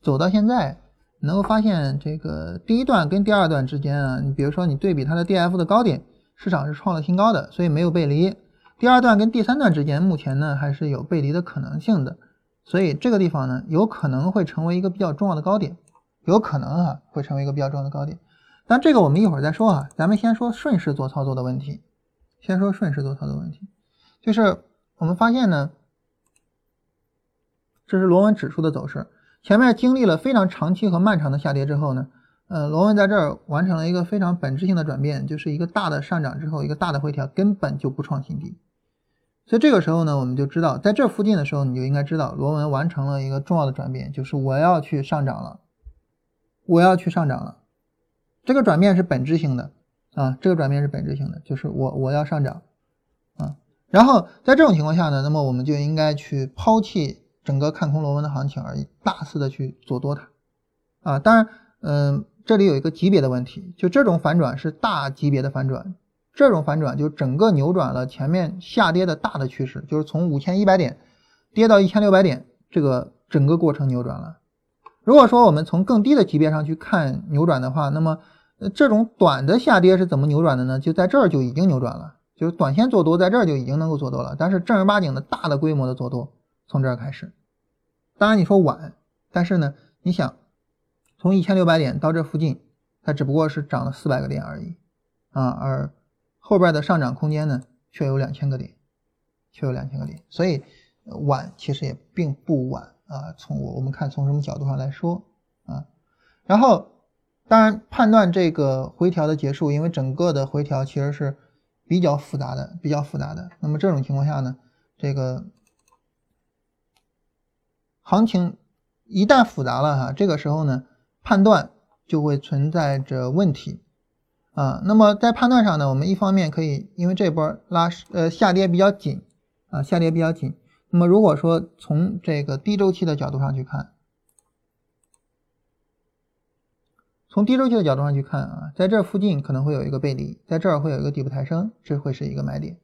走到现在，能够发现这个第一段跟第二段之间啊，你比如说你对比它的 D F 的高点。市场是创了新高的，所以没有背离。第二段跟第三段之间，目前呢还是有背离的可能性的，所以这个地方呢有可能会成为一个比较重要的高点，有可能啊会成为一个比较重要的高点。但这个我们一会儿再说啊，咱们先说顺势做操作的问题。先说顺势做操作问题，就是我们发现呢，这是螺纹指数的走势，前面经历了非常长期和漫长的下跌之后呢。呃，螺纹在这儿完成了一个非常本质性的转变，就是一个大的上涨之后，一个大的回调，根本就不创新低。所以这个时候呢，我们就知道，在这附近的时候，你就应该知道，螺纹完成了一个重要的转变，就是我要去上涨了，我要去上涨了。这个转变是本质性的啊，这个转变是本质性的，就是我我要上涨啊。然后在这种情况下呢，那么我们就应该去抛弃整个看空螺纹的行情，而大肆的去做多它啊。当然，嗯。这里有一个级别的问题，就这种反转是大级别的反转，这种反转就整个扭转了前面下跌的大的趋势，就是从五千一百点跌到一千六百点，这个整个过程扭转了。如果说我们从更低的级别上去看扭转的话，那么这种短的下跌是怎么扭转的呢？就在这儿就已经扭转了，就是短线做多在这儿就已经能够做多了，但是正儿八经的大的规模的做多从这儿开始。当然你说晚，但是呢，你想。从一千六百点到这附近，它只不过是涨了四百个点而已，啊，而后边的上涨空间呢，却有两千个点，却有两千个点，所以晚其实也并不晚啊。从我我们看从什么角度上来说啊，然后当然判断这个回调的结束，因为整个的回调其实是比较复杂的，比较复杂的。那么这种情况下呢，这个行情一旦复杂了哈，这个时候呢。判断就会存在着问题啊。那么在判断上呢，我们一方面可以，因为这波拉呃下跌比较紧啊，下跌比较紧。那么如果说从这个低周期的角度上去看，从低周期的角度上去看啊，在这附近可能会有一个背离，在这儿会有一个底部抬升，这会是一个买点。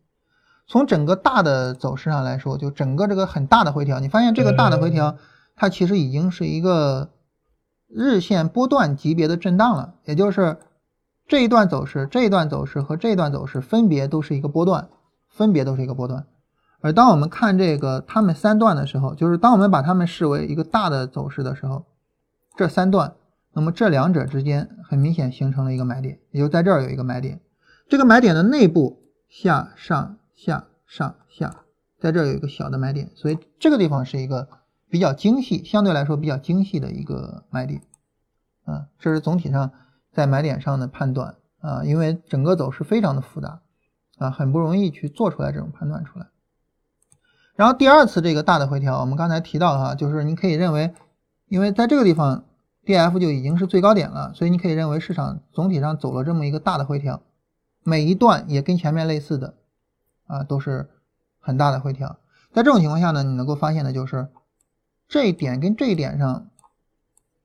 从整个大的走势上来说，就整个这个很大的回调，你发现这个大的回调，它其实已经是一个。日线波段级别的震荡了，也就是这一段走势、这一段走势和这一段走势分别都是一个波段，分别都是一个波段。而当我们看这个它们三段的时候，就是当我们把它们视为一个大的走势的时候，这三段，那么这两者之间很明显形成了一个买点，也就在这儿有一个买点。这个买点的内部下上下上下，在这儿有一个小的买点，所以这个地方是一个比较精细，相对来说比较精细的一个买点。啊，这是总体上在买点上的判断啊，因为整个走势非常的复杂啊，很不容易去做出来这种判断出来。然后第二次这个大的回调，我们刚才提到哈，就是你可以认为，因为在这个地方 D F 就已经是最高点了，所以你可以认为市场总体上走了这么一个大的回调，每一段也跟前面类似的啊，都是很大的回调。在这种情况下呢，你能够发现的就是这一点跟这一点上。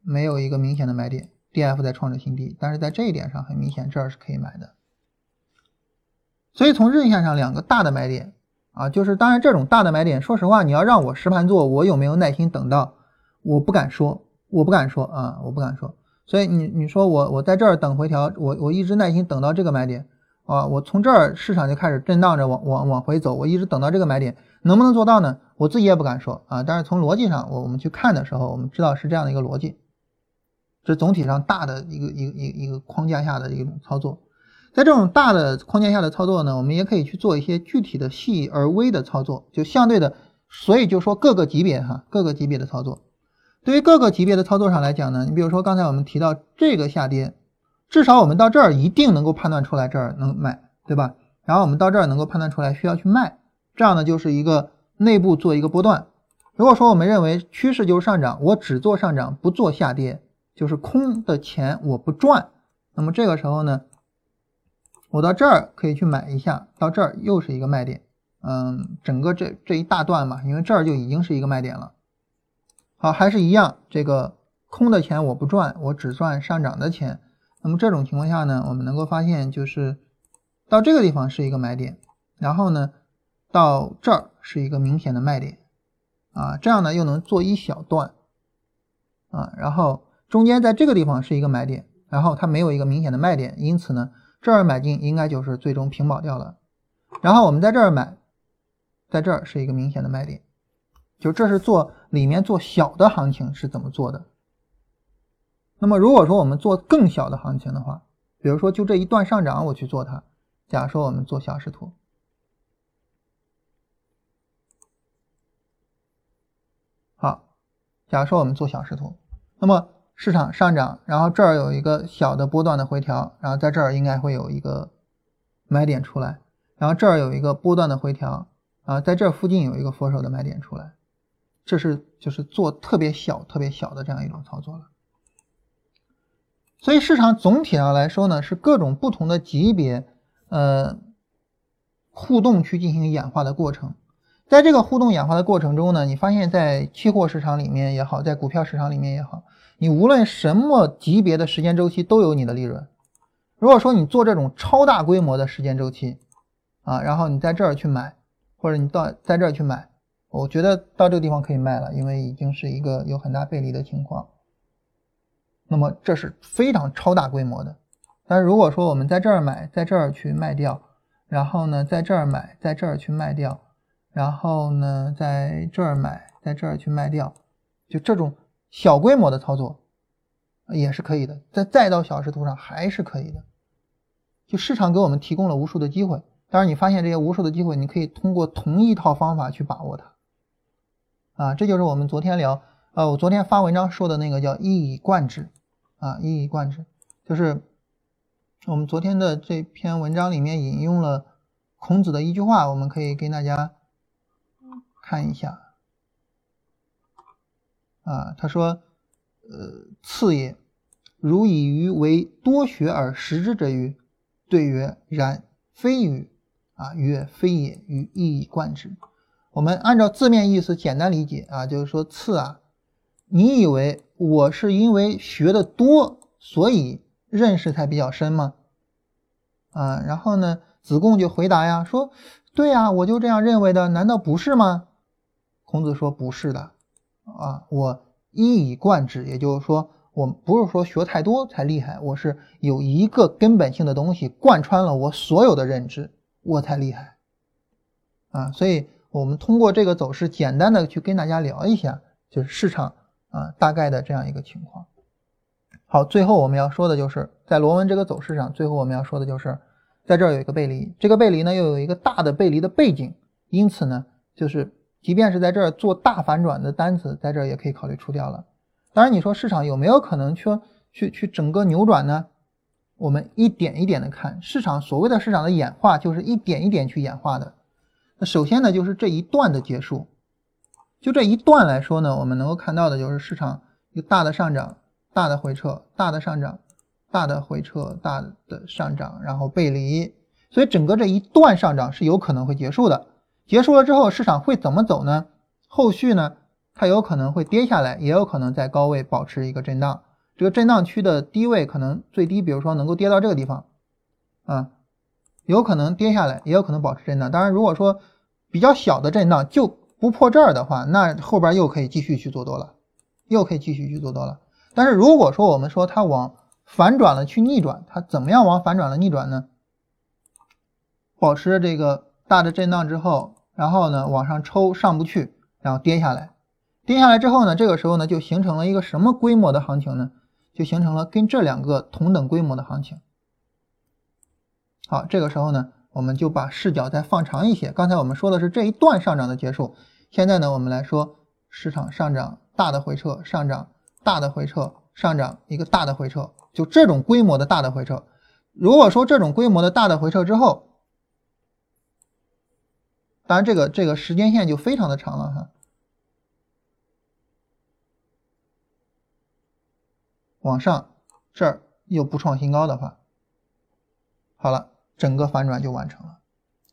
没有一个明显的买点，D F 在创着新低，但是在这一点上很明显，这儿是可以买的。所以从日线上两个大的买点啊，就是当然这种大的买点，说实话，你要让我实盘做，我有没有耐心等到？我不敢说，我不敢说啊，我不敢说。所以你你说我我在这儿等回调，我我一直耐心等到这个买点啊，我从这儿市场就开始震荡着往往往回走，我一直等到这个买点，能不能做到呢？我自己也不敢说啊。但是从逻辑上，我我们去看的时候，我们知道是这样的一个逻辑。这总体上大的一个一个一一个框架下的一种操作，在这种大的框架下的操作呢，我们也可以去做一些具体的细而微的操作，就相对的，所以就说各个级别哈，各个级别的操作，对于各个级别的操作上来讲呢，你比如说刚才我们提到这个下跌，至少我们到这儿一定能够判断出来这儿能买，对吧？然后我们到这儿能够判断出来需要去卖，这样呢就是一个内部做一个波段。如果说我们认为趋势就是上涨，我只做上涨不做下跌。就是空的钱我不赚，那么这个时候呢，我到这儿可以去买一下，到这儿又是一个卖点，嗯，整个这这一大段嘛，因为这儿就已经是一个卖点了。好，还是一样，这个空的钱我不赚，我只赚上涨的钱。那么这种情况下呢，我们能够发现就是到这个地方是一个买点，然后呢，到这儿是一个明显的卖点，啊，这样呢又能做一小段，啊，然后。中间在这个地方是一个买点，然后它没有一个明显的卖点，因此呢，这儿买进应该就是最终平保掉了。然后我们在这儿买，在这儿是一个明显的卖点，就这是做里面做小的行情是怎么做的。那么如果说我们做更小的行情的话，比如说就这一段上涨我去做它，假如说我们做小时图，好，假如说我们做小时图，那么。市场上涨，然后这儿有一个小的波段的回调，然后在这儿应该会有一个买点出来，然后这儿有一个波段的回调，啊，在这附近有一个佛手的买点出来，这是就是做特别小、特别小的这样一种操作了。所以市场总体上来说呢，是各种不同的级别，呃，互动去进行演化的过程。在这个互动演化的过程中呢，你发现，在期货市场里面也好，在股票市场里面也好。你无论什么级别的时间周期都有你的利润。如果说你做这种超大规模的时间周期，啊，然后你在这儿去买，或者你到在这儿去买，我觉得到这个地方可以卖了，因为已经是一个有很大背离的情况。那么这是非常超大规模的。但是如果说我们在这儿买，在这儿去卖掉，然后呢，在这儿买，在这儿去卖掉，然后呢，在这儿买，在这儿去卖掉，就这种。小规模的操作也是可以的，在再到小时图上还是可以的。就市场给我们提供了无数的机会，当然你发现这些无数的机会，你可以通过同一套方法去把握它。啊，这就是我们昨天聊，呃，我昨天发文章说的那个叫一以贯之，啊，一以贯之，就是我们昨天的这篇文章里面引用了孔子的一句话，我们可以跟大家看一下。啊，他说，呃，次也，如以鱼为多学而食之者与？对曰：然，非鱼。啊，曰：非也，与一以贯之。我们按照字面意思简单理解啊，就是说次啊，你以为我是因为学的多，所以认识才比较深吗？啊，然后呢，子贡就回答呀，说，对呀，我就这样认为的，难道不是吗？孔子说，不是的。啊，我一以贯之，也就是说，我不是说学太多才厉害，我是有一个根本性的东西贯穿了我所有的认知，我才厉害。啊，所以我们通过这个走势，简单的去跟大家聊一下，就是市场啊大概的这样一个情况。好。最后我们要说的就是在螺纹这个走势上，最后我们要说的就是在这儿有一个背离，这个背离呢又有一个大的背离的背景，因此呢，就是即便是在这儿做大反转的单子，在这儿也可以考虑出掉了。当然，你说市场有没有可能去去去整个扭转呢？我们一点一点的看市场，所谓的市场的演化就是一点一点去演化的。首先呢，就是这一段的结束，就这一段来说呢，我们能够看到的就是市场有大的上涨。大的回撤，大的上涨，大的回撤，大的上涨，然后背离，所以整个这一段上涨是有可能会结束的。结束了之后，市场会怎么走呢？后续呢，它有可能会跌下来，也有可能在高位保持一个震荡。这个震荡区的低位可能最低，比如说能够跌到这个地方，啊，有可能跌下来，也有可能保持震荡。当然，如果说比较小的震荡就不破这儿的话，那后边又可以继续去做多了，又可以继续去做多了。但是如果说我们说它往反转了去逆转，它怎么样往反转了逆转呢？保持这个大的震荡之后，然后呢往上抽上不去，然后跌下来，跌下来之后呢，这个时候呢就形成了一个什么规模的行情呢？就形成了跟这两个同等规模的行情。好，这个时候呢，我们就把视角再放长一些。刚才我们说的是这一段上涨的结束，现在呢我们来说市场上涨大的回撤上涨。大的回撤上涨，一个大的回撤，就这种规模的大的回撤。如果说这种规模的大的回撤之后，当然这个这个时间线就非常的长了哈。往上这儿又不创新高的话，好了，整个反转就完成了，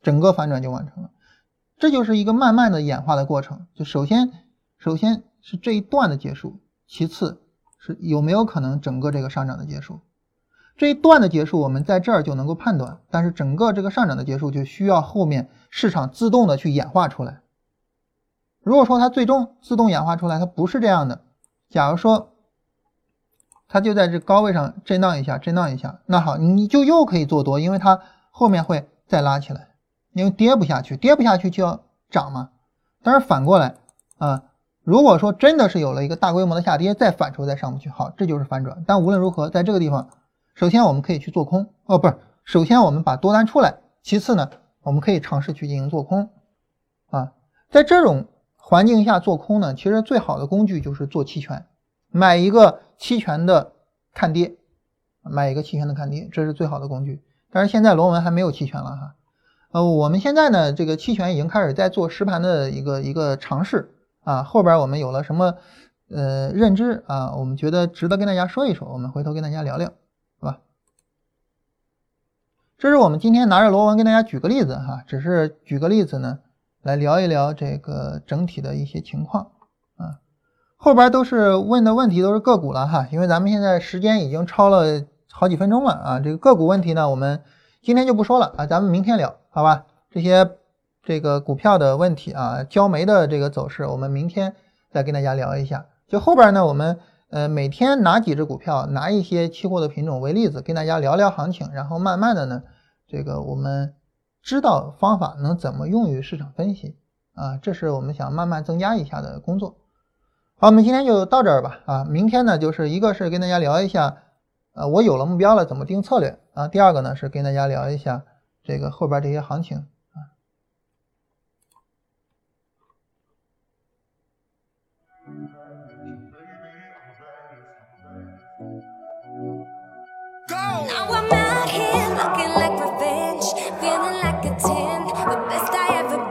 整个反转就完成了。这就是一个慢慢的演化的过程。就首先首先是这一段的结束。其次是有没有可能整个这个上涨的结束，这一段的结束我们在这儿就能够判断，但是整个这个上涨的结束就需要后面市场自动的去演化出来。如果说它最终自动演化出来，它不是这样的，假如说它就在这高位上震荡一下，震荡一下，那好，你就又可以做多，因为它后面会再拉起来，因为跌不下去，跌不下去就要涨嘛。但是反过来啊。如果说真的是有了一个大规模的下跌，再反抽再上不去，好，这就是反转。但无论如何，在这个地方，首先我们可以去做空，哦，不是，首先我们把多单出来，其次呢，我们可以尝试去进行做空，啊，在这种环境下做空呢，其实最好的工具就是做期权，买一个期权的看跌，买一个期权的看跌，这是最好的工具。但是现在螺纹还没有期权了哈，呃，我们现在呢，这个期权已经开始在做实盘的一个一个尝试。啊，后边我们有了什么呃认知啊？我们觉得值得跟大家说一说，我们回头跟大家聊聊，好吧？这是我们今天拿着螺纹跟大家举个例子哈，只是举个例子呢，来聊一聊这个整体的一些情况。后边都是问的问题都是个股了哈，因为咱们现在时间已经超了好几分钟了啊。这个个股问题呢，我们今天就不说了啊，咱们明天聊，好吧？这些。这个股票的问题啊，焦煤的这个走势，我们明天再跟大家聊一下。就后边呢，我们呃每天拿几只股票，拿一些期货的品种为例子，跟大家聊聊行情，然后慢慢的呢，这个我们知道方法能怎么用于市场分析啊，这是我们想慢慢增加一下的工作。好，我们今天就到这儿吧。啊，明天呢，就是一个是跟大家聊一下，呃，我有了目标了，怎么定策略啊？第二个呢，是跟大家聊一下这个后边这些行情。Now I'm out here looking like revenge, feeling like a the best I ever.